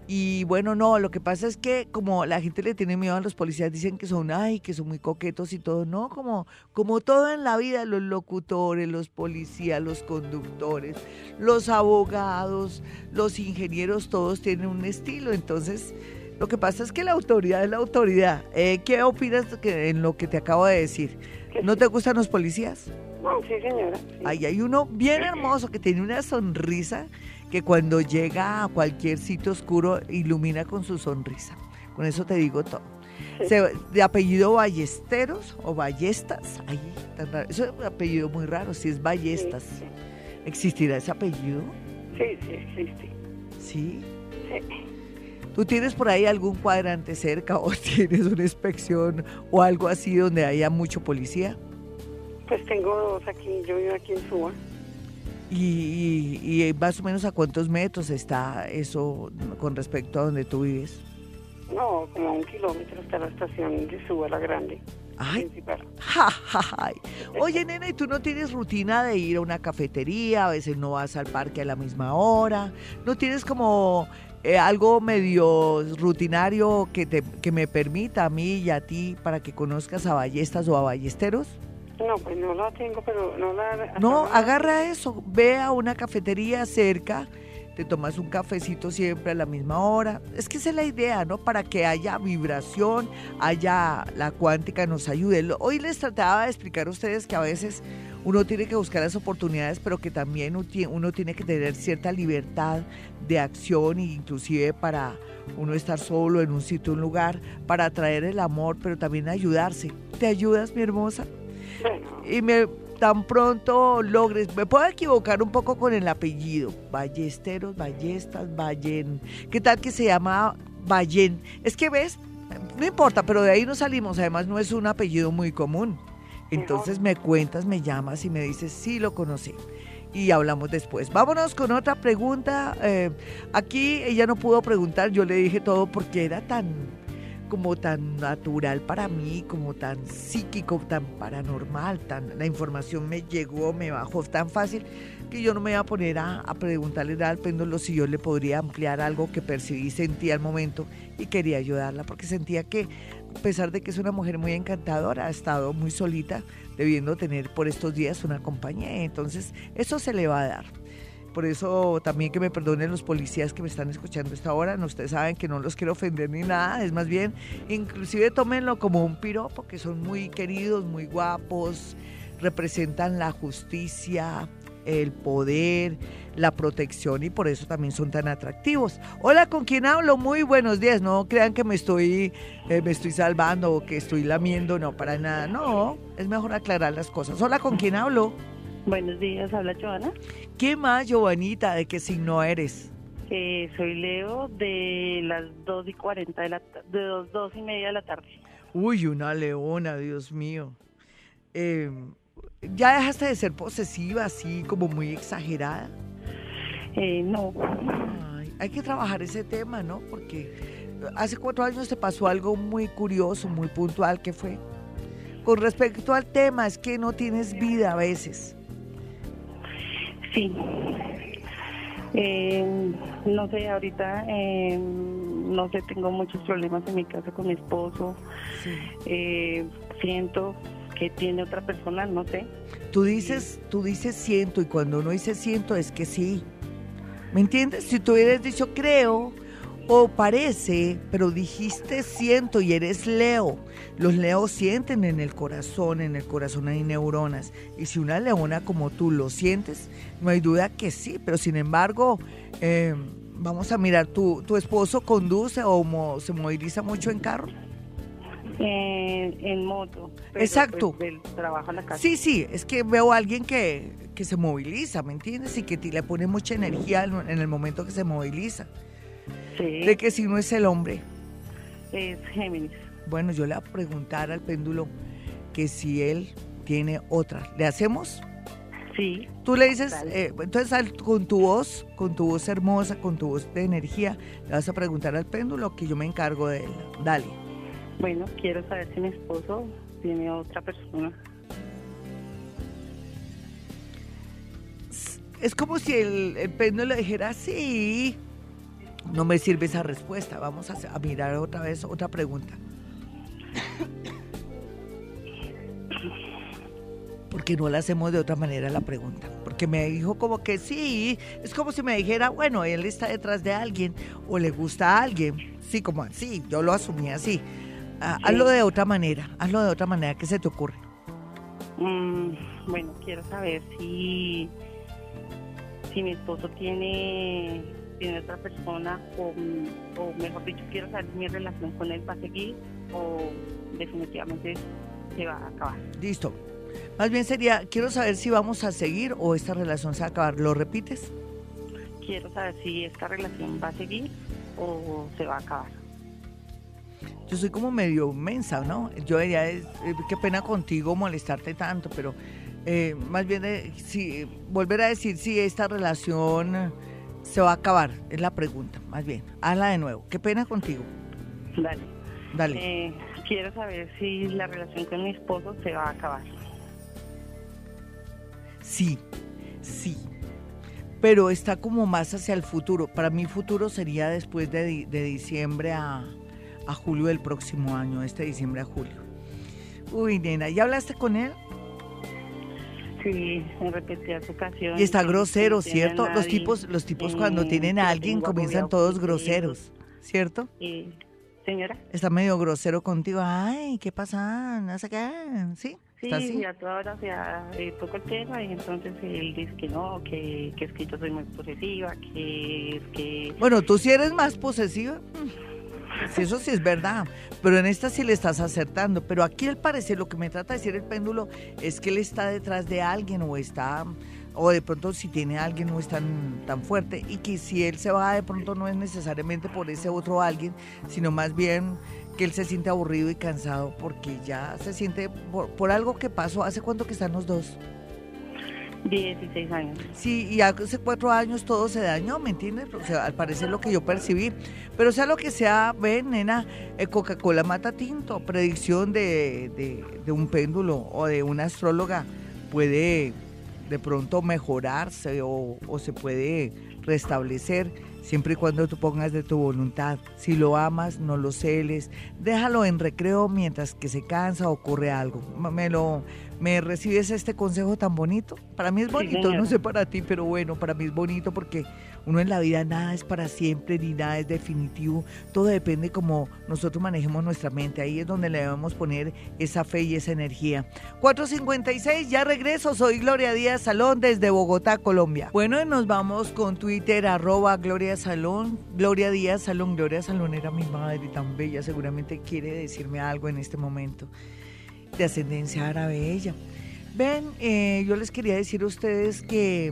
Y bueno, no, lo que pasa es que como la gente le tiene miedo a los policías, dicen que son, ay, que son muy coquetos y todo, no, como, como todo en la vida, los locutores, los policías, los conductores, los abogados, los ingenieros, todos tienen un estilo, entonces... Lo que pasa es que la autoridad es la autoridad. Eh, ¿Qué opinas que- en lo que te acabo de decir? ¿No te gustan los policías? No, sí, señora. sí. Ahí hay uno bien hermoso que tiene una sonrisa que cuando llega a cualquier sitio oscuro ilumina con su sonrisa. Con eso te digo todo. Sí. Se- de apellido Ballesteros o Ballestas, ay, tan raro. Eso es un apellido muy raro, si es Sí, Ballestas. sí, ¿Existirá ese apellido? sí, sí, existe. Sí. Sí. ¿Tú tienes por ahí algún cuadrante cerca o [LAUGHS] tienes una inspección o algo así donde haya mucho policía? Pues tengo dos aquí, yo vivo aquí en Suba. ¿Y, y, y más o menos a cuántos metros está eso con respecto a donde tú vives? No, como a un kilómetro está la estación de Suba la Grande. Ay, principal. [LAUGHS] ja, ja, ja. Oye, nena, ¿y tú no tienes rutina de ir a una cafetería? A veces no vas al parque a la misma hora. ¿No tienes como eh, algo medio rutinario que, te, que me permita a mí y a ti para que conozcas a ballestas o a ballesteros? No, pues no la tengo, pero no la... No, agarra eso, ve a una cafetería cerca, te tomas un cafecito siempre a la misma hora. Es que esa es la idea, ¿no? Para que haya vibración, haya la cuántica nos ayude. Hoy les trataba de explicar a ustedes que a veces uno tiene que buscar las oportunidades, pero que también uno tie- uno tiene que tener cierta libertad de acción, e inclusive para uno estar solo en un sitio, un lugar, para atraer el amor, pero también ayudarse. ¿Te ayudas, mi hermosa? Y me tan pronto logres, me puedo equivocar un poco con el apellido, Ballesteros, Ballestas, Ballen, ¿qué tal que se llama Ballen? Es que ves, no importa, pero de ahí no salimos, además no es un apellido muy común. Entonces me cuentas, me llamas y me dices, sí lo conocí. Y hablamos después. Vámonos con otra pregunta. Eh, aquí ella no pudo preguntar, yo le dije todo porque era tan, como tan natural para mí, como tan psíquico, tan paranormal, tan la información me llegó, me bajó tan fácil que yo no me iba a poner a, a preguntarle al péndulo si yo le podría ampliar algo que percibí, sentí al momento y quería ayudarla porque sentía que a pesar de que es una mujer muy encantadora, ha estado muy solita, debiendo tener por estos días una compañía, entonces eso se le va a dar. Por eso también que me perdonen los policías que me están escuchando esta hora. No, ustedes saben que no los quiero ofender ni nada. Es más bien, inclusive tómenlo como un piropo, que son muy queridos, muy guapos, representan la justicia, el poder, la protección y por eso también son tan atractivos. Hola, ¿con quién hablo? Muy buenos días. No crean que me estoy, eh, me estoy salvando o que estoy lamiendo, no, para nada. No, es mejor aclarar las cosas. Hola, ¿con quién hablo? Buenos días, habla Joana. ¿Qué más, Giovanita? ¿De qué signo eres? Eh, soy Leo de las 2 y 40 de la de dos, dos y media de la tarde. Uy, una leona, Dios mío. Eh, ¿Ya dejaste de ser posesiva, así como muy exagerada? Eh, no, Ay, hay que trabajar ese tema, ¿no? Porque hace cuatro años te pasó algo muy curioso, muy puntual, que fue? Con respecto al tema, es que no tienes vida a veces. Sí. Eh, no sé, ahorita eh, no sé, tengo muchos problemas en mi casa con mi esposo. Sí. Eh, siento que tiene otra persona, no sé. Tú dices, tú dices siento y cuando uno dice siento es que sí. ¿Me entiendes? Si tú hubieras dicho creo o parece, pero dijiste siento y eres Leo. Los leos sienten en el corazón, en el corazón hay neuronas. Y si una leona como tú lo sientes, no hay duda que sí. Pero sin embargo, eh, vamos a mirar, ¿tu, tu esposo conduce o mo- se moviliza mucho en carro? Eh, en moto. pero, Exacto. pues, del trabajo a la casa. Sí, sí, es que veo a alguien que, que se moviliza, ¿me entiendes? Y que ti- le pone mucha energía en, en el momento que se moviliza. Sí, De que si no es el hombre. es Géminis. Bueno, yo le voy a preguntar al péndulo que si él tiene otra. ¿Le hacemos? Sí, Tú le dices, eh, entonces al- con tu voz, con tu voz hermosa, con tu voz de energía, le vas a preguntar al péndulo que yo me encargo de él. Dale. bueno, quiero saber si mi esposo tiene otra persona. Es como si el, el péndulo dijera, sí. No me sirve esa respuesta. Vamos a, a mirar otra vez otra pregunta. Porque no la hacemos de otra manera la pregunta. Porque me dijo como que sí. Es como si me dijera, bueno, él está detrás de alguien o le gusta a alguien. Sí, como así. Yo lo asumí así. Ah, Hazlo de otra manera. Hazlo de otra manera. ¿Qué se te ocurre? Mm, bueno, quiero saber si, si mi esposo tiene, tiene otra persona o, o mejor dicho, quiero saber si mi relación con él va a seguir o definitivamente se va a acabar. Listo. Más bien sería, quiero saber si vamos a seguir o esta relación se va a acabar. ¿Lo repites? Quiero saber si esta relación va a seguir o se va a acabar. Yo soy como medio mensa, ¿no? Yo diría, eh, qué pena contigo molestarte tanto, pero eh, más bien eh, si, volver a decir si esta relación se va a acabar, es la pregunta, más bien. Hazla de nuevo. Qué pena contigo. Dale. Dale. Eh, quiero saber si la relación con mi esposo se va a acabar. Sí, sí. Pero está como más hacia el futuro. Para mí futuro sería después de, de diciembre a, a julio del próximo año, este diciembre a julio. Uy, nena, ¿ya hablaste con él? Sí, en repetidas ocasiones. Y está grosero, ¿cierto? Los nadie, tipos, los tipos cuando eh, tienen que a alguien comienzan todos groseros, ¿cierto? Eh, señora, Está medio grosero contigo. Ay, ¿qué pasa? No sé qué. ¿Sí? sí, ¿Está así? a toda hora se ha eh, el tema y entonces él dice que no, que, que es que yo soy muy posesiva, que es que... Bueno, tú sí eres más posesiva. Sí, eso sí es verdad. Pero en esta sí le estás acertando. Pero aquí al parecer lo que me trata de decir el péndulo es que él está detrás de alguien o está o de pronto si tiene a alguien no es tan, tan fuerte y que si él se va de pronto no es necesariamente por ese otro alguien, sino más bien que él se siente aburrido y cansado porque ya se siente por, por algo que pasó. ¿Hace cuánto que están los dos? 16 años. Sí, y hace cuatro años todo se dañó, ¿me entiendes? O sea, al parecer lo que yo percibí. Pero sea lo que sea, ven, nena, eh, Coca-Cola mata tinto. Predicción de, de, de un péndulo o de una astróloga puede de pronto mejorarse o, o se puede restablecer siempre y cuando tú pongas de tu voluntad. Si lo amas, no lo celes. Déjalo en recreo mientras que se cansa o ocurre algo. Me lo me recibes este consejo tan bonito. Para mí es bonito, no sé para ti, pero bueno, para mí es bonito porque uno en la vida nada es para siempre ni nada es definitivo. Todo depende como nosotros manejemos nuestra mente. Ahí es donde le debemos poner esa fe y esa energía. 456, ya regreso. Soy Gloria Díaz Salón desde Bogotá, Colombia. Bueno, nos vamos con Twitter, arroba Gloria Salón. Gloria Díaz Salón. Gloria Salón era mi madre tan bella. Seguramente quiere decirme algo en este momento. De ascendencia árabe ella. Ven, eh, yo les quería decir a ustedes que,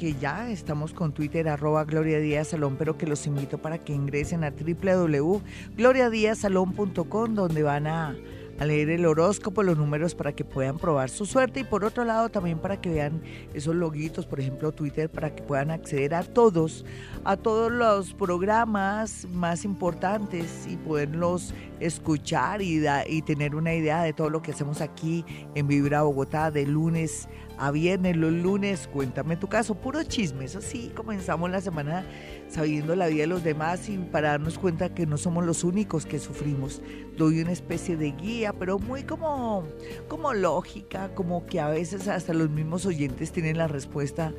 que ya estamos con Twitter, arroba Gloria Díaz Salón, pero que los invito para que ingresen a www.gloriadiazsalón.com, donde van a, leer el horóscopo, los números para que puedan probar su suerte. Y por otro lado también para que vean esos loguitos, por ejemplo Twitter, para que puedan acceder a todos, a todos los programas más importantes y poderlos escuchar y, da- y tener una idea de todo lo que hacemos aquí en Vibra Bogotá de lunes a viernes. Los lunes, cuéntame tu caso, puro chisme. Eso sí, comenzamos la semana sabiendo la vida de los demás y para darnos cuenta que no somos los únicos que sufrimos. Doy una especie de guía, pero muy como, como lógica, como que a veces hasta los mismos oyentes tienen la respuesta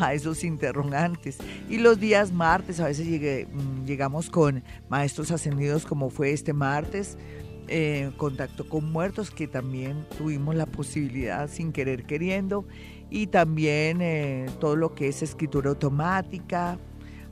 a esos interrogantes. Y los días martes, a veces mm, llegamos con maestros ascendidos como fue este martes, eh, contacto con muertos, que también tuvimos la posibilidad sin querer queriendo, y también eh, todo lo que es escritura automática.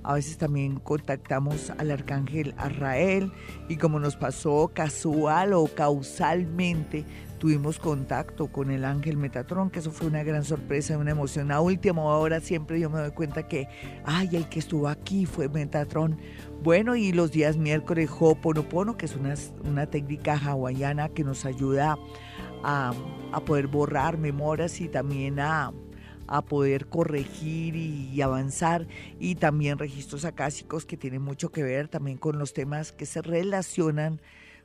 A veces también contactamos al arcángel Arrael y como nos pasó casual o causalmente, tuvimos contacto con el ángel Metatrón, que eso fue una gran sorpresa una emoción. A última hora siempre yo me doy cuenta que, ay, el que estuvo aquí fue Metatrón. Bueno, y los días miércoles Ho'oponopono, que es una, una técnica hawaiana que nos ayuda a, a poder borrar memorias y también a, a poder corregir y, avanzar. Y también registros acásicos que tienen mucho que ver también con los temas que se relacionan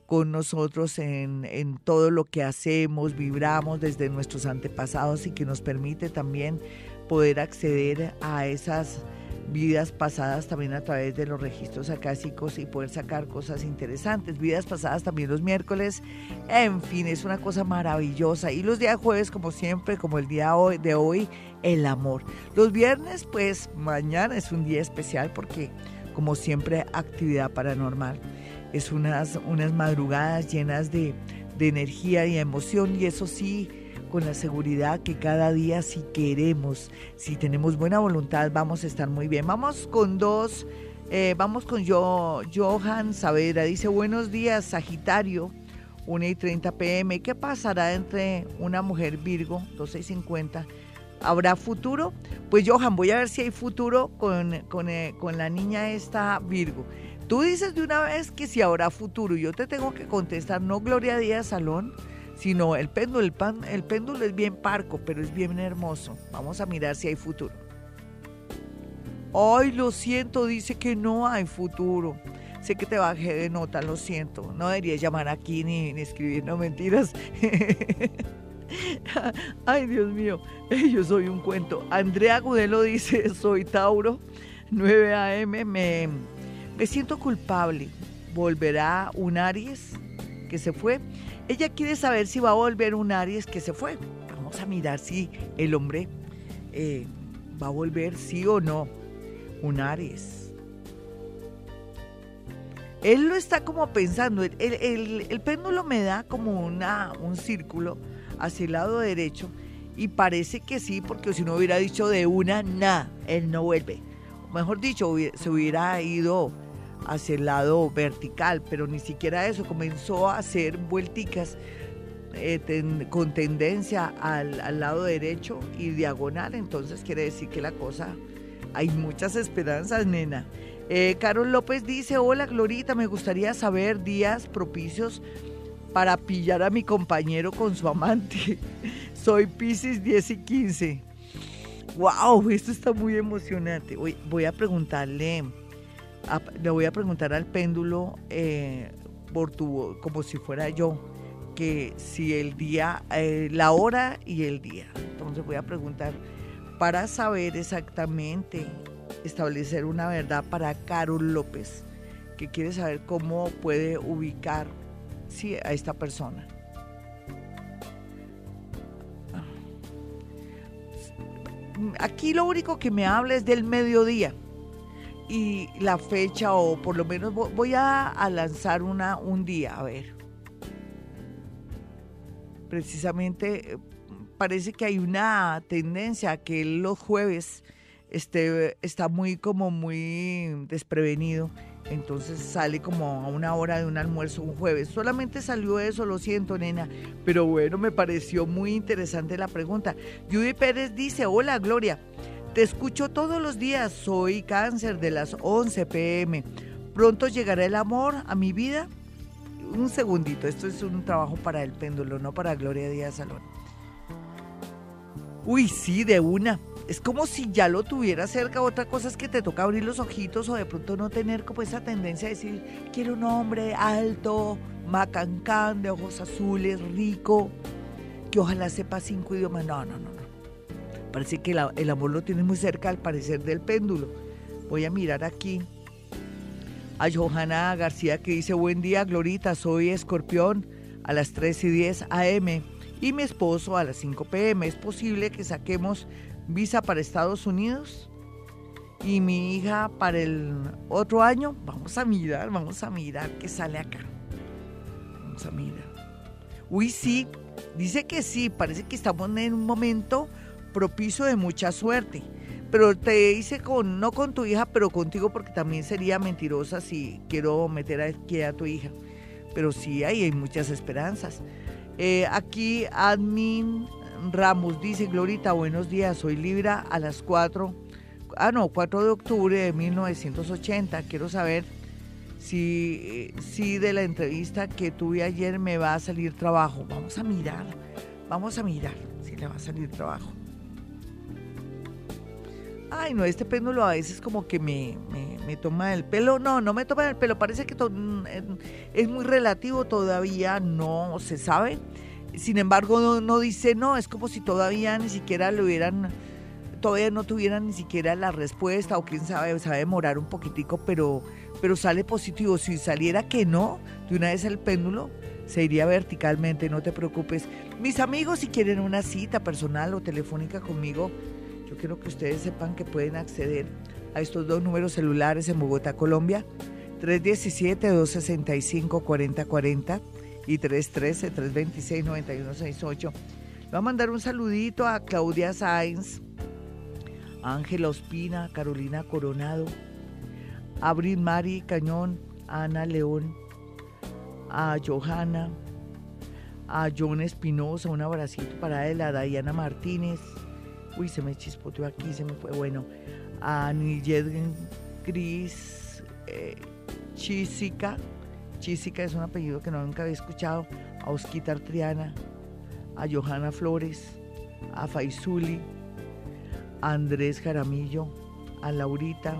con nosotros en, en todo lo que hacemos, vibramos desde nuestros antepasados y que nos permite también poder acceder a esas vidas pasadas también a través de los registros acásicos y poder sacar cosas interesantes. Vidas pasadas también los miércoles. En fin, es una cosa maravillosa. Y los días jueves, como siempre, como el día de hoy, el amor. Los viernes, pues mañana es un día especial porque, como siempre, actividad paranormal. Es unas, unas madrugadas llenas de, de energía y emoción y eso sí, con la seguridad que cada día si queremos, si tenemos buena voluntad, vamos a estar muy bien. Vamos con dos, eh, vamos con yo, Johan Saavedra, dice buenos días Sagitario, 1 y 30 pm, ¿qué pasará entre una mujer Virgo, 12 y 50? ¿Habrá futuro? Pues Johan, voy a ver si hay futuro con, con, eh, con la niña esta Virgo. Tú dices de una vez que si habrá futuro, yo te tengo que contestar, no Gloria Díaz Salón, sino el péndulo. El, pan, el péndulo es bien parco, pero es bien hermoso. Vamos a mirar si hay futuro. Ay, lo siento, dice que no hay futuro. Sé que te bajé de nota, lo siento. No deberías llamar aquí ni, ni mentiras. [LAUGHS] Ay, Dios mío, [LAUGHS] yo soy un cuento. Andrea Gudelo dice, soy Tauro, 9 a.m., me, me siento culpable. ¿Volverá un Aries que se fue? Ella quiere saber si va a volver un Aries que se fue. Vamos a mirar si el hombre eh, va a volver sí o no. Un Aries. Él lo está como pensando. El, péndulo me da como una, un círculo hacia el lado derecho y parece que sí, porque si no hubiera dicho de una, nada, él no vuelve. Mejor dicho, se hubiera ido hacia el lado vertical, pero ni siquiera eso, comenzó a hacer vuelticas eh, con tendencia al, al, lado derecho y diagonal, entonces quiere decir que la cosa, hay muchas esperanzas, nena. Eh, Carol López dice, hola Glorita, me gustaría saber días propicios para pillar a mi compañero con su amante. [LAUGHS] Soy Pisces 10 y 15. ¡Wow! Esto está muy emocionante. Voy, voy a preguntarle, le voy a preguntar al péndulo eh, por tu, como si fuera yo, que si el día, eh, la hora y el día. Entonces voy a preguntar para saber exactamente, establecer una verdad para Carol López, que quiere saber cómo puede ubicar sí, a esta persona. Aquí lo único que me habla es del mediodía y la fecha o por lo menos voy a, lanzar una un día, a ver. Precisamente eh, parece que hay una tendencia a que los jueves esté, está muy como muy desprevenido entonces sale como a una hora de un almuerzo un jueves. Solamente salió eso, lo siento, nena. Pero bueno, me pareció muy interesante la pregunta. Judy Pérez dice, hola Gloria, te escucho todos los días, soy cáncer de las 11 pm. Pronto llegará el amor a mi vida. Un segundito, esto es un trabajo para el péndulo, no para Gloria Díaz Salón. Uy, sí, de una es como si ya lo tuviera cerca. Otra cosa es que te toca abrir los ojitos o de pronto no tener como esa tendencia a decir, quiero un hombre alto, macancán, de ojos azules, rico, que ojalá sepa cinco idiomas. No, no, no, no. Parece que el amor lo tiene muy cerca al parecer del péndulo. Voy a mirar aquí a Johanna García que dice, buen día, Glorita, soy escorpión a las 3 y 10 AM y mi esposo a las 5 pm. Es posible que saquemos visa para Estados Unidos y mi hija para el otro año. Vamos a mirar, vamos a mirar qué sale acá. Vamos a mirar. Uy, sí, dice que sí, parece que estamos en un momento propicio de mucha suerte. Pero te dice con, no con tu hija, pero contigo, porque también sería mentirosa si quiero meter aquí a tu hija. Pero sí, ahí hay muchas esperanzas. Eh, aquí, admin Ramos dice, Glorita, buenos días, soy Libra a las 4, ah no, 4 de octubre de 1980. Quiero saber si, si de la entrevista que tuve ayer me va a salir trabajo. Vamos a mirar, vamos a mirar si le va a salir trabajo. Ay, no, este péndulo a veces como que me, me, toma el pelo. No, no me toma el pelo. Parece que mm, es muy relativo, todavía no se sabe. Sin embargo, no, dice no, es como si todavía ni siquiera lo hubieran, todavía no tuvieran ni siquiera la respuesta o quién sabe, sabe demorar un poquitico, pero, pero sale positivo. Si saliera que no, de una vez el péndulo se iría verticalmente, no te preocupes. Mis amigos, si quieren una cita personal o telefónica conmigo, yo quiero que ustedes sepan que pueden acceder a estos dos números celulares en Bogotá, Colombia, 317-265-4040 y 313-326-9168. Le voy a mandar un saludito a Claudia Sainz, Ángela Ospina, Carolina Coronado, Abril Mari Cañón, Ana León, a Johanna, a John Espinosa, un abracito para él, a Diana Martínez, uy, se me chispoteó aquí, se me fue, bueno, a Niyed Gris, eh, Chisica. Chisica es un apellido que no nunca había escuchado. A Osquita Triana, a Johanna Flores, a Faisuli, a Andrés Jaramillo, a Laurita,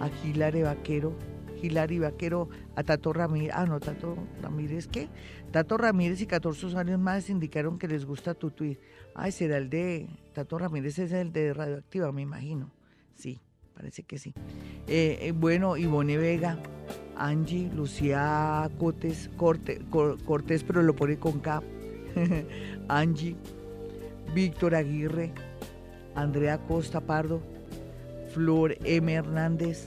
a Gilare Vaquero, Hilary Vaquero, a Tato Ramírez, ah no, Tato Ramírez, ¿qué? Tato Ramírez y 14 usuarios más indicaron que les gusta tu tweet. Ay, será el de, Tato Ramírez es el de Radioactiva, me imagino. Sí, parece que sí. Eh, eh, bueno, Ivone Vega, Angie, Lucía Cotes, Corte, Cortés, pero lo pone con K. [LAUGHS] Angie, Víctor Aguirre, Andrea Costa Pardo, Flor M. Hernández,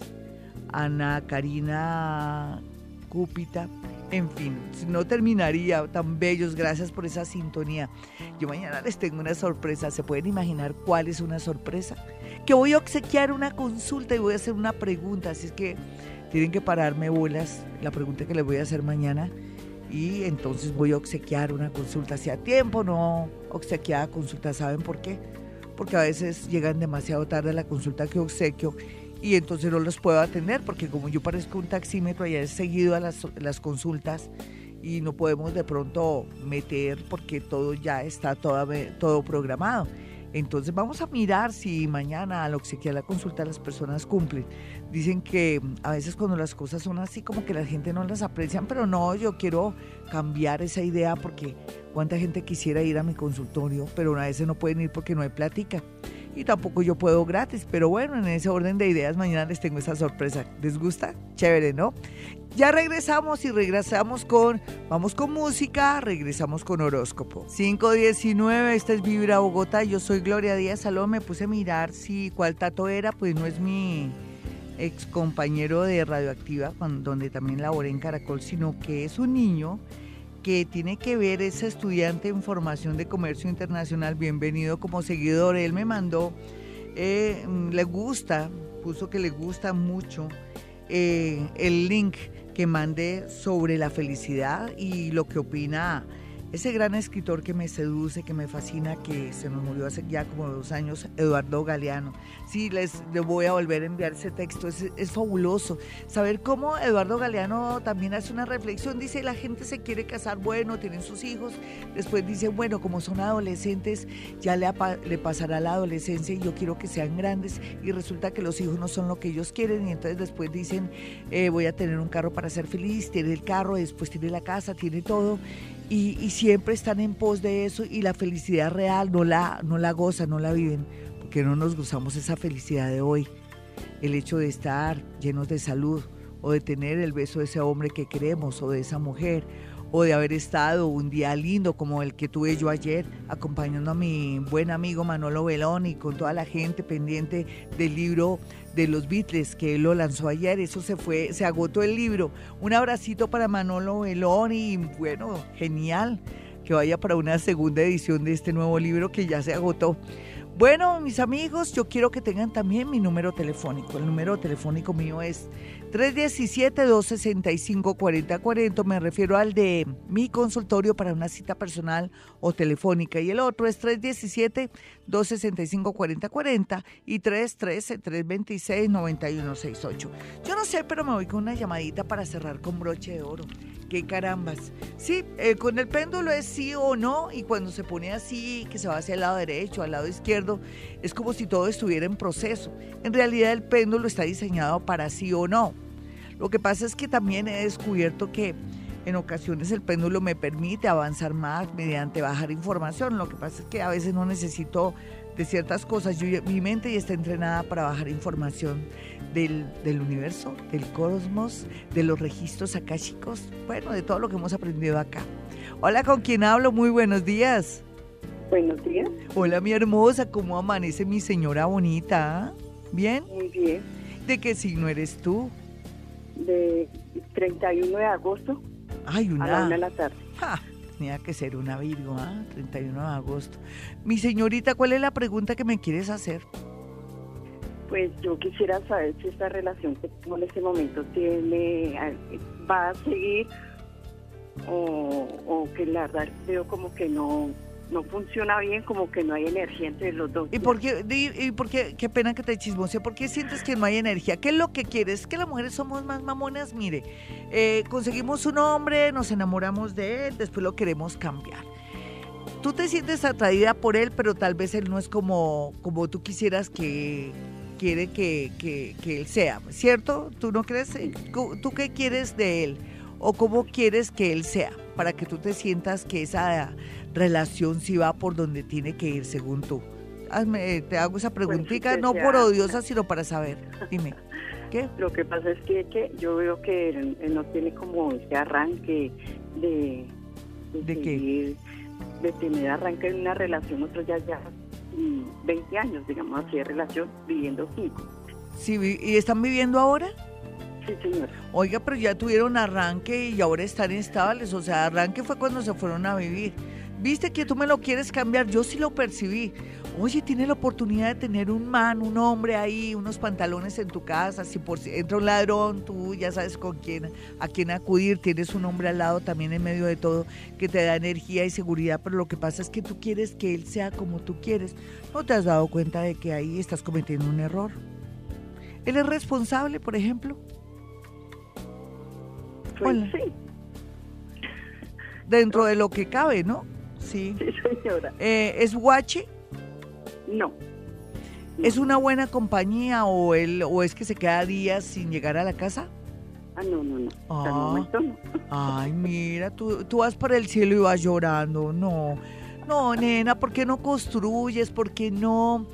Ana Karina Cúpita, en fin, no terminaría tan bellos, gracias por esa sintonía. Yo mañana les tengo una sorpresa, ¿se pueden imaginar cuál es una sorpresa? Que voy a obsequiar una consulta y voy a hacer una pregunta, así es que tienen que pararme bolas la pregunta que les voy a hacer mañana y entonces voy a obsequiar una consulta. Si a tiempo no obsequiada consulta, ¿saben por qué? Porque a veces llegan demasiado tarde la consulta que obsequio y entonces no los puedo atender porque como yo parezco un taxímetro, allá he seguido a las, las consultas y no podemos de pronto meter porque todo ya está todo, todo programado. Entonces vamos a mirar si mañana al obsequiar la consulta las personas cumplen. Dicen que a veces cuando las cosas son así como que la gente no las aprecian, pero no, yo quiero cambiar esa idea porque cuánta gente quisiera ir a mi consultorio, pero a veces no pueden ir porque no hay plática y tampoco yo puedo gratis. Pero bueno, en ese orden de ideas, mañana les tengo esa sorpresa. ¿Les gusta? Chévere, ¿no? Ya regresamos y regresamos con, vamos con música, regresamos con horóscopo. 519, esta es Vibra Bogotá, yo soy Gloria Díaz Salón, me puse a mirar si cuál tato era, pues no es mi ex compañero de Radioactiva, donde también laboré en Caracol, sino que es un niño que tiene que ver ese estudiante en formación de comercio internacional, bienvenido como seguidor. Él me mandó, eh, le gusta, puso que le gusta mucho eh, el link que mandé sobre la felicidad y lo que opina ese gran escritor que me seduce, que me fascina, que se nos murió hace ya como dos años, Eduardo Galeano. Sí, les, voy a volver a enviar ese texto, es, fabuloso. Saber cómo Eduardo Galeano también hace una reflexión, dice, la gente se quiere casar, bueno, tienen sus hijos, después dice, bueno, como son adolescentes, ya le, le pasará la adolescencia y yo quiero que sean grandes y resulta que los hijos no son lo que ellos quieren y entonces después dicen, eh, voy a tener un carro para ser feliz, tiene el carro, después tiene la casa, tiene todo y, siempre están en pos de eso y la felicidad real no la, no la gozan, no la viven, porque no nos gozamos esa felicidad de hoy. El hecho de estar llenos de salud o de tener el beso de ese hombre que queremos o de esa mujer o de haber estado un día lindo como el que tuve yo ayer, acompañando a mi buen amigo Manolo Belón y con toda la gente pendiente del libro de los Beatles que él lo lanzó ayer. Eso se fue, se agotó el libro. Un abracito para Manolo Belón y bueno, genial que vaya para una segunda edición de este nuevo libro que ya se agotó. Bueno, mis amigos, yo quiero que tengan también mi número telefónico. El número telefónico mío es 317-265-4040. Me refiero al de mi consultorio para una cita personal o telefónica. Y el otro es 317-265-4040 y 313-326-9168. Yo no sé, pero me voy con una llamadita para cerrar con broche de oro qué carambas. Sí, eh, con el péndulo es sí o no, y cuando se pone así, que se va hacia el lado derecho, al lado izquierdo, es como si todo estuviera en proceso. En realidad el péndulo está diseñado para sí o no. Lo que pasa es que también he descubierto que en ocasiones el péndulo me permite avanzar más mediante bajar información. Lo que pasa es que a veces no necesito de ciertas cosas. mi mente ya está entrenada para bajar información del, universo, del cosmos, de los registros akáshicos, bueno, de todo lo que hemos aprendido acá. Hola, ¿con quién hablo? Muy buenos días. Buenos días. Hola, mi hermosa, ¿cómo amanece mi señora bonita? ¿Bien? Muy bien. ¿De qué signo eres tú? De 31 de agosto. Ay, una. A la una de la tarde. Tenía que ser una Virgo, ¿ah? 31 de agosto. Mi señorita, ¿cuál es la pregunta que me quieres hacer? Pues yo quisiera saber si esta relación que tengo en este momento tiene va a seguir o, que la verdad veo como que no no funciona bien, como que no hay energía entre los dos. ¿Y por qué, y por qué, qué pena que te chismose, por qué sientes que no hay energía? ¿Qué es lo que quieres? Que las mujeres somos más mamonas, mire, eh, conseguimos un hombre, nos enamoramos de él, después lo queremos cambiar. Tú te sientes atraída por él, pero tal vez él no es como, como tú quisieras que quiere que, que, que él sea, ¿cierto? ¿Tú no crees? ¿Tú qué quieres de él? ¿O cómo quieres que él sea? Para que tú te sientas que esa relación sí va por donde tiene que ir, según tú. Hazme, te hago esa pues preguntita, no por odiosa, sino para saber. Dime. ¿Qué? [LAUGHS] Lo que pasa es que, que yo veo que él, no tiene como ese arranque de... ¿De, qué? De tener arranque en una relación, nosotros ya, ya 20 años, digamos así, de relación, viviendo cinco. Sí, ¿y están viviendo ahora? Oiga, pero ya tuvieron arranque y ahora están estables, o sea, arranque fue cuando se fueron a vivir. Viste que tú me lo quieres cambiar, yo sí lo percibí. Oye, tiene la oportunidad de tener un man, un hombre ahí, unos pantalones en tu casa. Si por si entra un ladrón, tú ya sabes con quién, a quién acudir. Tienes un hombre al lado también en medio de todo que te da energía y seguridad. Pero lo que pasa es que tú quieres que él sea como tú quieres. ¿No te has dado cuenta de que ahí estás cometiendo un error? ¿Él es responsable, por ejemplo? Pues sí. Dentro de lo que cabe, ¿no? Sí. señora. Eh, ¿Es guache? No. ¿Es una buena compañía o, él, o es que se queda días sin llegar a la casa? Ah, no, no, no. Ah. Ay, mira, tú, tú vas para el cielo y vas llorando. No, no, nena, ¿por qué no construyes? ¿Por qué no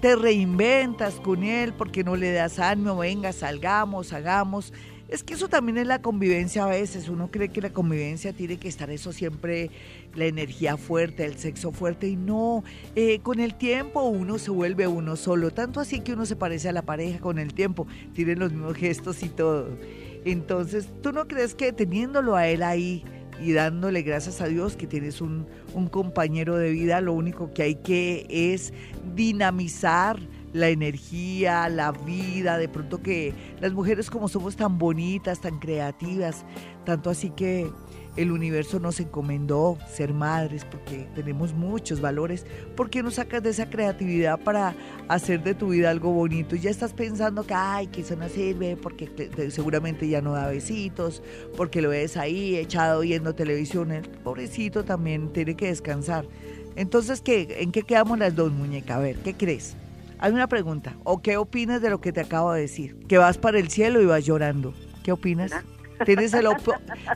te reinventas con él? ¿Por qué no le das ánimo? Venga, salgamos, hagamos. Es que eso también es la convivencia a veces. Uno cree que la convivencia tiene que estar eso siempre, la energía fuerte, el sexo fuerte. Y no, eh, con el tiempo uno se vuelve uno solo. Tanto así que uno se parece a la pareja con el tiempo. Tiene los mismos gestos y todo. Entonces, ¿tú no crees que teniéndolo a él ahí y dándole gracias a Dios que tienes un compañero de vida, lo único que hay que es dinamizar? La energía, la vida, de pronto que las mujeres como somos tan bonitas, tan creativas, tanto así que el universo nos encomendó ser madres porque tenemos muchos valores. ¿Por qué no sacas de esa creatividad para hacer de tu vida algo bonito? Y ya estás pensando que, ay, que eso no sirve porque seguramente ya no da besitos, porque lo ves ahí echado viendo televisión. El pobrecito también tiene que descansar. Entonces, ¿qué? ¿en qué quedamos las dos, muñeca? A ver, ¿qué crees? Hay una pregunta. ¿O qué opinas de lo que te acabo de decir? Que vas para el cielo y vas llorando. ¿Qué opinas? ¿Tienes el,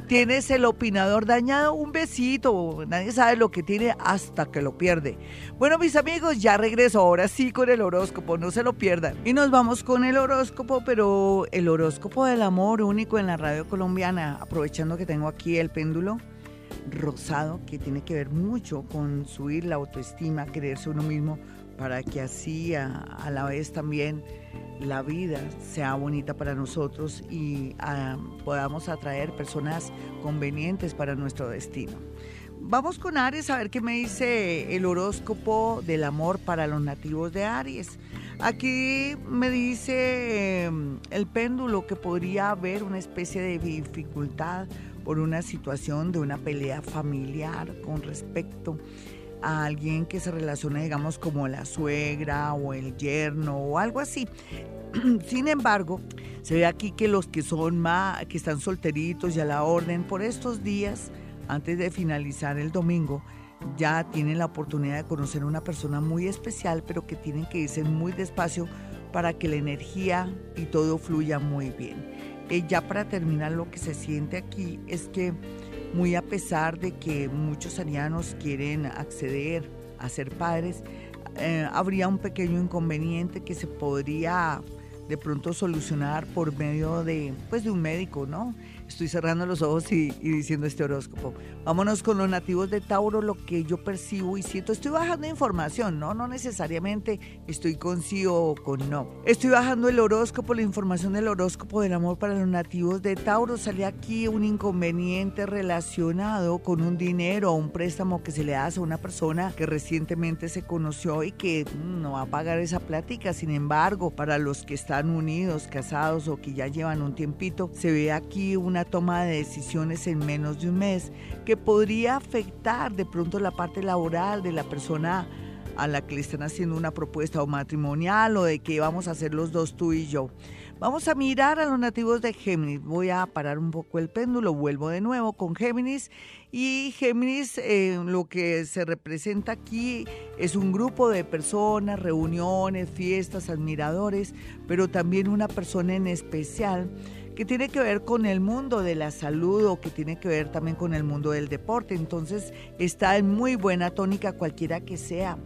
tienes el opinador dañado, un besito. Nadie sabe lo que tiene hasta que lo pierde. Bueno, mis amigos, ya regreso ahora sí con el horóscopo, no se lo pierdan. Y nos vamos con el horóscopo, pero el horóscopo del amor único en la radio colombiana, aprovechando que tengo aquí el péndulo rosado, que tiene que ver mucho con subir la autoestima, creerse uno mismo para que así a, la vez también la vida sea bonita para nosotros y podamos atraer personas convenientes para nuestro destino. Vamos con Aries a ver qué me dice el horóscopo del amor para los nativos de Aries. Aquí me dice em, el péndulo que podría haber una especie de dificultad por una situación de una pelea familiar con respecto alguien que se relaciona, digamos, como la suegra o el yerno o algo así. [CLEARS THROAT] Sin embargo, se ve aquí que los que son más, que están solteritos y a la orden por estos días, antes de finalizar el domingo, ya tienen la oportunidad de conocer a una persona muy especial, pero que tienen que irse muy despacio para que la energía y todo fluya muy bien. Eh, ya para terminar, lo que se siente aquí es que muy a pesar de que muchos arianos quieren acceder a ser padres, eh, habría un pequeño inconveniente que se podría de pronto solucionar por medio de, pues, de un médico, ¿no? Estoy cerrando los ojos y, diciendo este horóscopo. Vámonos con los nativos de Tauro, lo que yo percibo y siento. Estoy bajando información, ¿no? No necesariamente estoy con sí o con no. Estoy bajando el horóscopo, la información del horóscopo del amor para los nativos de Tauro. Sale aquí un inconveniente relacionado con un dinero o un préstamo que se le hace a una persona que recientemente se conoció y que mm, no va a pagar esa plática. Sin embargo, para los que están unidos, casados o que ya llevan un tiempito, se ve aquí una toma de decisiones en menos de un mes que podría afectar de pronto la parte laboral de la persona a la que le están haciendo una propuesta o matrimonial o de que vamos a hacer los dos tú y yo. Vamos a mirar a los nativos de Géminis. Voy a parar un poco el péndulo, vuelvo de nuevo con Géminis. Y Géminis, eh, lo que se representa aquí es un grupo de personas, reuniones, fiestas, admiradores, pero también una persona en especial que tiene que ver con el mundo de la salud o que tiene que ver también con el mundo del deporte. Entonces está en muy buena tónica cualquiera que sea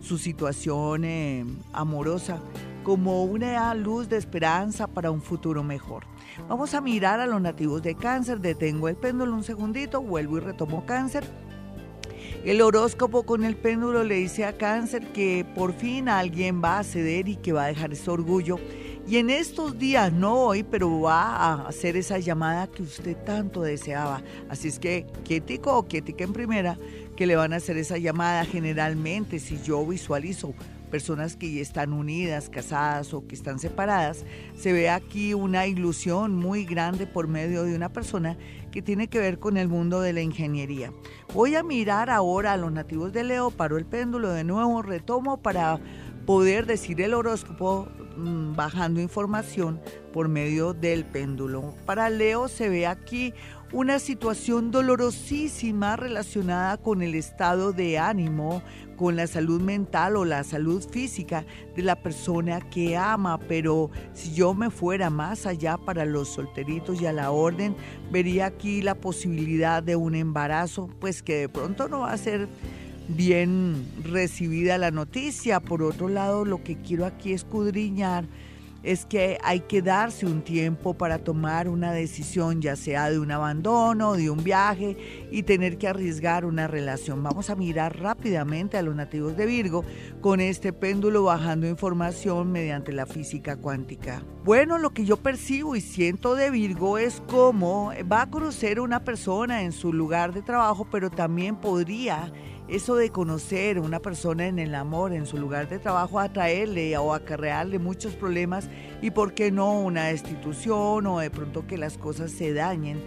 su situación eh, amorosa como una luz de esperanza para un futuro mejor. Vamos a mirar a los nativos de cáncer, detengo el péndulo un segundito, vuelvo y retomo cáncer. El horóscopo con el péndulo le dice a cáncer que por fin alguien va a ceder y que va a dejar ese orgullo. Y en estos días, no hoy, pero va a hacer esa llamada que usted tanto deseaba. Así es que, quietico o quietica en primera, que le van a hacer esa llamada generalmente, si yo visualizo personas que están unidas, casadas o que están separadas, se ve aquí una ilusión muy grande por medio de una persona que tiene que ver con el mundo de la ingeniería. Voy a mirar ahora a los nativos de Leo, paro el péndulo de nuevo, retomo para poder decir el horóscopo mm, bajando información por medio del péndulo. Para Leo se ve aquí una situación dolorosísima relacionada con el estado de ánimo, con la salud mental o la salud física de la persona que ama, pero si yo me fuera más allá para los solteritos y a la orden, vería aquí la posibilidad de un embarazo, pues que de pronto no va a ser bien recibida la noticia. Por otro lado, lo que quiero aquí escudriñar es que hay que darse un tiempo para tomar una decisión, ya sea de un abandono, de un viaje y tener que arriesgar una relación. Vamos a mirar rápidamente a los nativos de Virgo con este péndulo bajando información mediante la física cuántica. Bueno, lo que yo percibo y siento de Virgo es cómo va a conocer una persona en su lugar de trabajo, pero también podría eso de conocer a una persona en el amor, en su lugar de trabajo, atraerle o acarrearle muchos problemas y, ¿por qué no, una destitución o de pronto que las cosas se dañen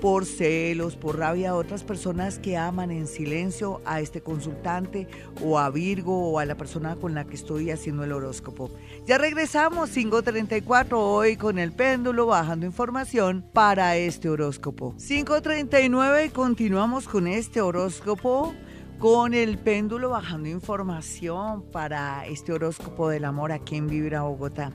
por celos, por rabia a otras personas que aman en silencio a este consultante o a Virgo o a la persona con la que estoy haciendo el horóscopo. Ya regresamos 5.34 hoy con el péndulo bajando información para este horóscopo. 5.39 y continuamos con este horóscopo con el péndulo bajando información para este horóscopo del amor aquí en Vibra Bogotá.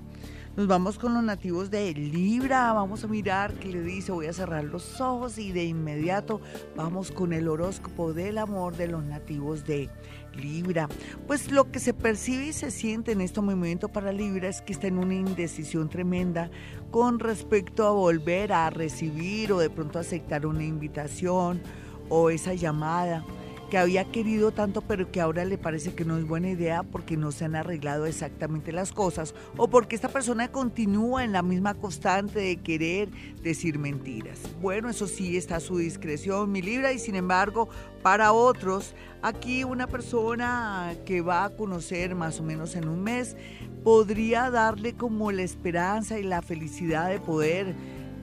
Nos vamos con los nativos de Libra, vamos a mirar qué le dice, voy a cerrar los ojos y de inmediato vamos con el horóscopo del amor de los nativos de Libra. Pues lo que se percibe y se siente en este movimiento para Libra es que está en una indecisión tremenda con respecto a volver a recibir o de pronto aceptar una invitación o esa llamada que había querido tanto pero que ahora le parece que no es buena idea porque no se han arreglado exactamente las cosas o porque esta persona continúa en la misma constante de querer decir mentiras. Bueno, eso sí está a su discreción, mi libra, y sin embargo, para otros, aquí una persona que va a conocer más o menos en un mes podría darle como la esperanza y la felicidad de poder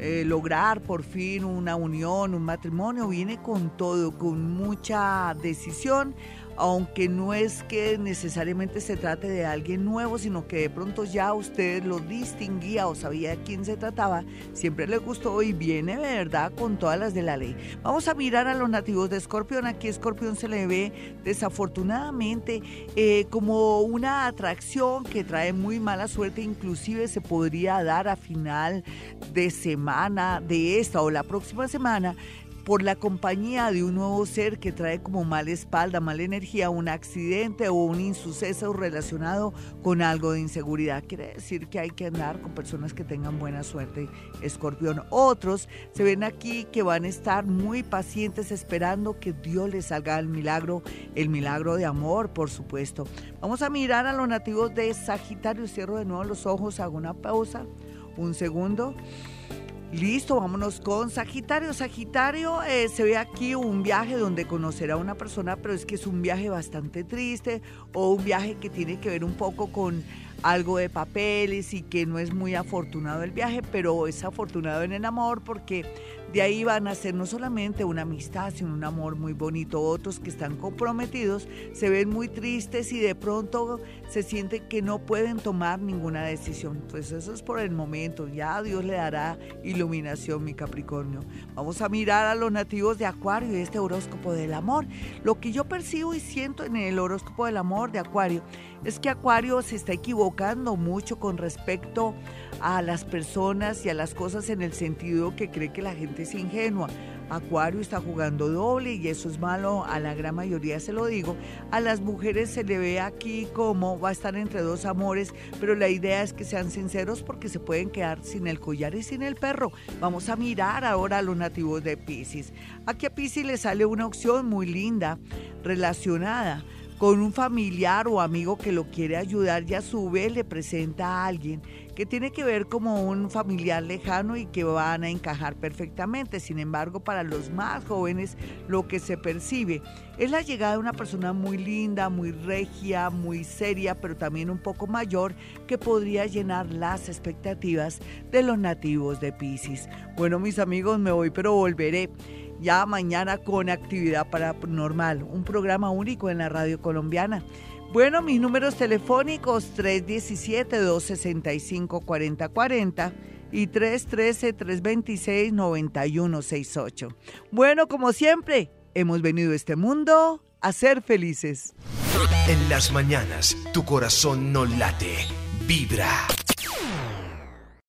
eh, lograr por fin una unión, un matrimonio, viene con todo, con mucha decisión, aunque no es que necesariamente se trate de alguien nuevo, sino que de pronto ya usted lo distinguía o sabía de quién se trataba, siempre le gustó y viene de verdad con todas las de la ley. Vamos a mirar a los nativos de Escorpión. Aquí Escorpión se le ve desafortunadamente eh, como una atracción que trae muy mala suerte, inclusive se podría dar a final de semana de esta o la próxima semana por la compañía de un nuevo ser que trae como mala espalda, mala energía, un accidente o un insuceso relacionado con algo de inseguridad. Quiere decir que hay que andar con personas que tengan buena suerte, escorpión. Otros se ven aquí que van a estar muy pacientes esperando que Dios les salga el milagro, el milagro de amor, por supuesto. Vamos a mirar a los nativos de Sagitario. Cierro de nuevo los ojos, hago una pausa, un segundo. Listo, vámonos con Sagitario. Sagitario, eh, se ve aquí un viaje donde conocerá a una persona, pero es que es un viaje bastante triste o un viaje que tiene que ver un poco con algo de papeles y que no es muy afortunado el viaje, pero es afortunado en el amor porque de ahí van a ser no solamente una amistad, sino un amor muy bonito. Otros que están comprometidos se ven muy tristes y de pronto se sienten que no pueden tomar ninguna decisión. Pues eso es por el momento. Ya Dios le dará iluminación, mi Capricornio. Vamos a mirar a los nativos de Acuario y este horóscopo del amor. Lo que yo percibo y siento en el horóscopo del amor de Acuario es que Acuario se está equivocando mucho con respecto a las personas y a las cosas en el sentido que cree que la gente es ingenua. Acuario está jugando doble y eso es malo, a la gran mayoría se lo digo. A las mujeres se le ve aquí como va a estar entre dos amores, pero la idea es que sean sinceros porque se pueden quedar sin el collar y sin el perro. Vamos a mirar ahora a los nativos de Pisces. Aquí a Pisces le sale una opción muy linda relacionada con un familiar o amigo que lo quiere ayudar y a su vez le presenta a alguien que tiene que ver como un familiar lejano y que van a encajar perfectamente. Sin embargo, para los más jóvenes lo que se percibe es la llegada de una persona muy linda, muy regia, muy seria, pero también un poco mayor que podría llenar las expectativas de los nativos de Pisces. Bueno, mis amigos, me voy, pero volveré ya mañana con actividad paranormal, un programa único en la radio colombiana. Bueno, mis números telefónicos 317-265-4040 y 313-326-9168. Bueno, como siempre, hemos venido a este mundo a ser felices. En las mañanas, tu corazón no late, vibra.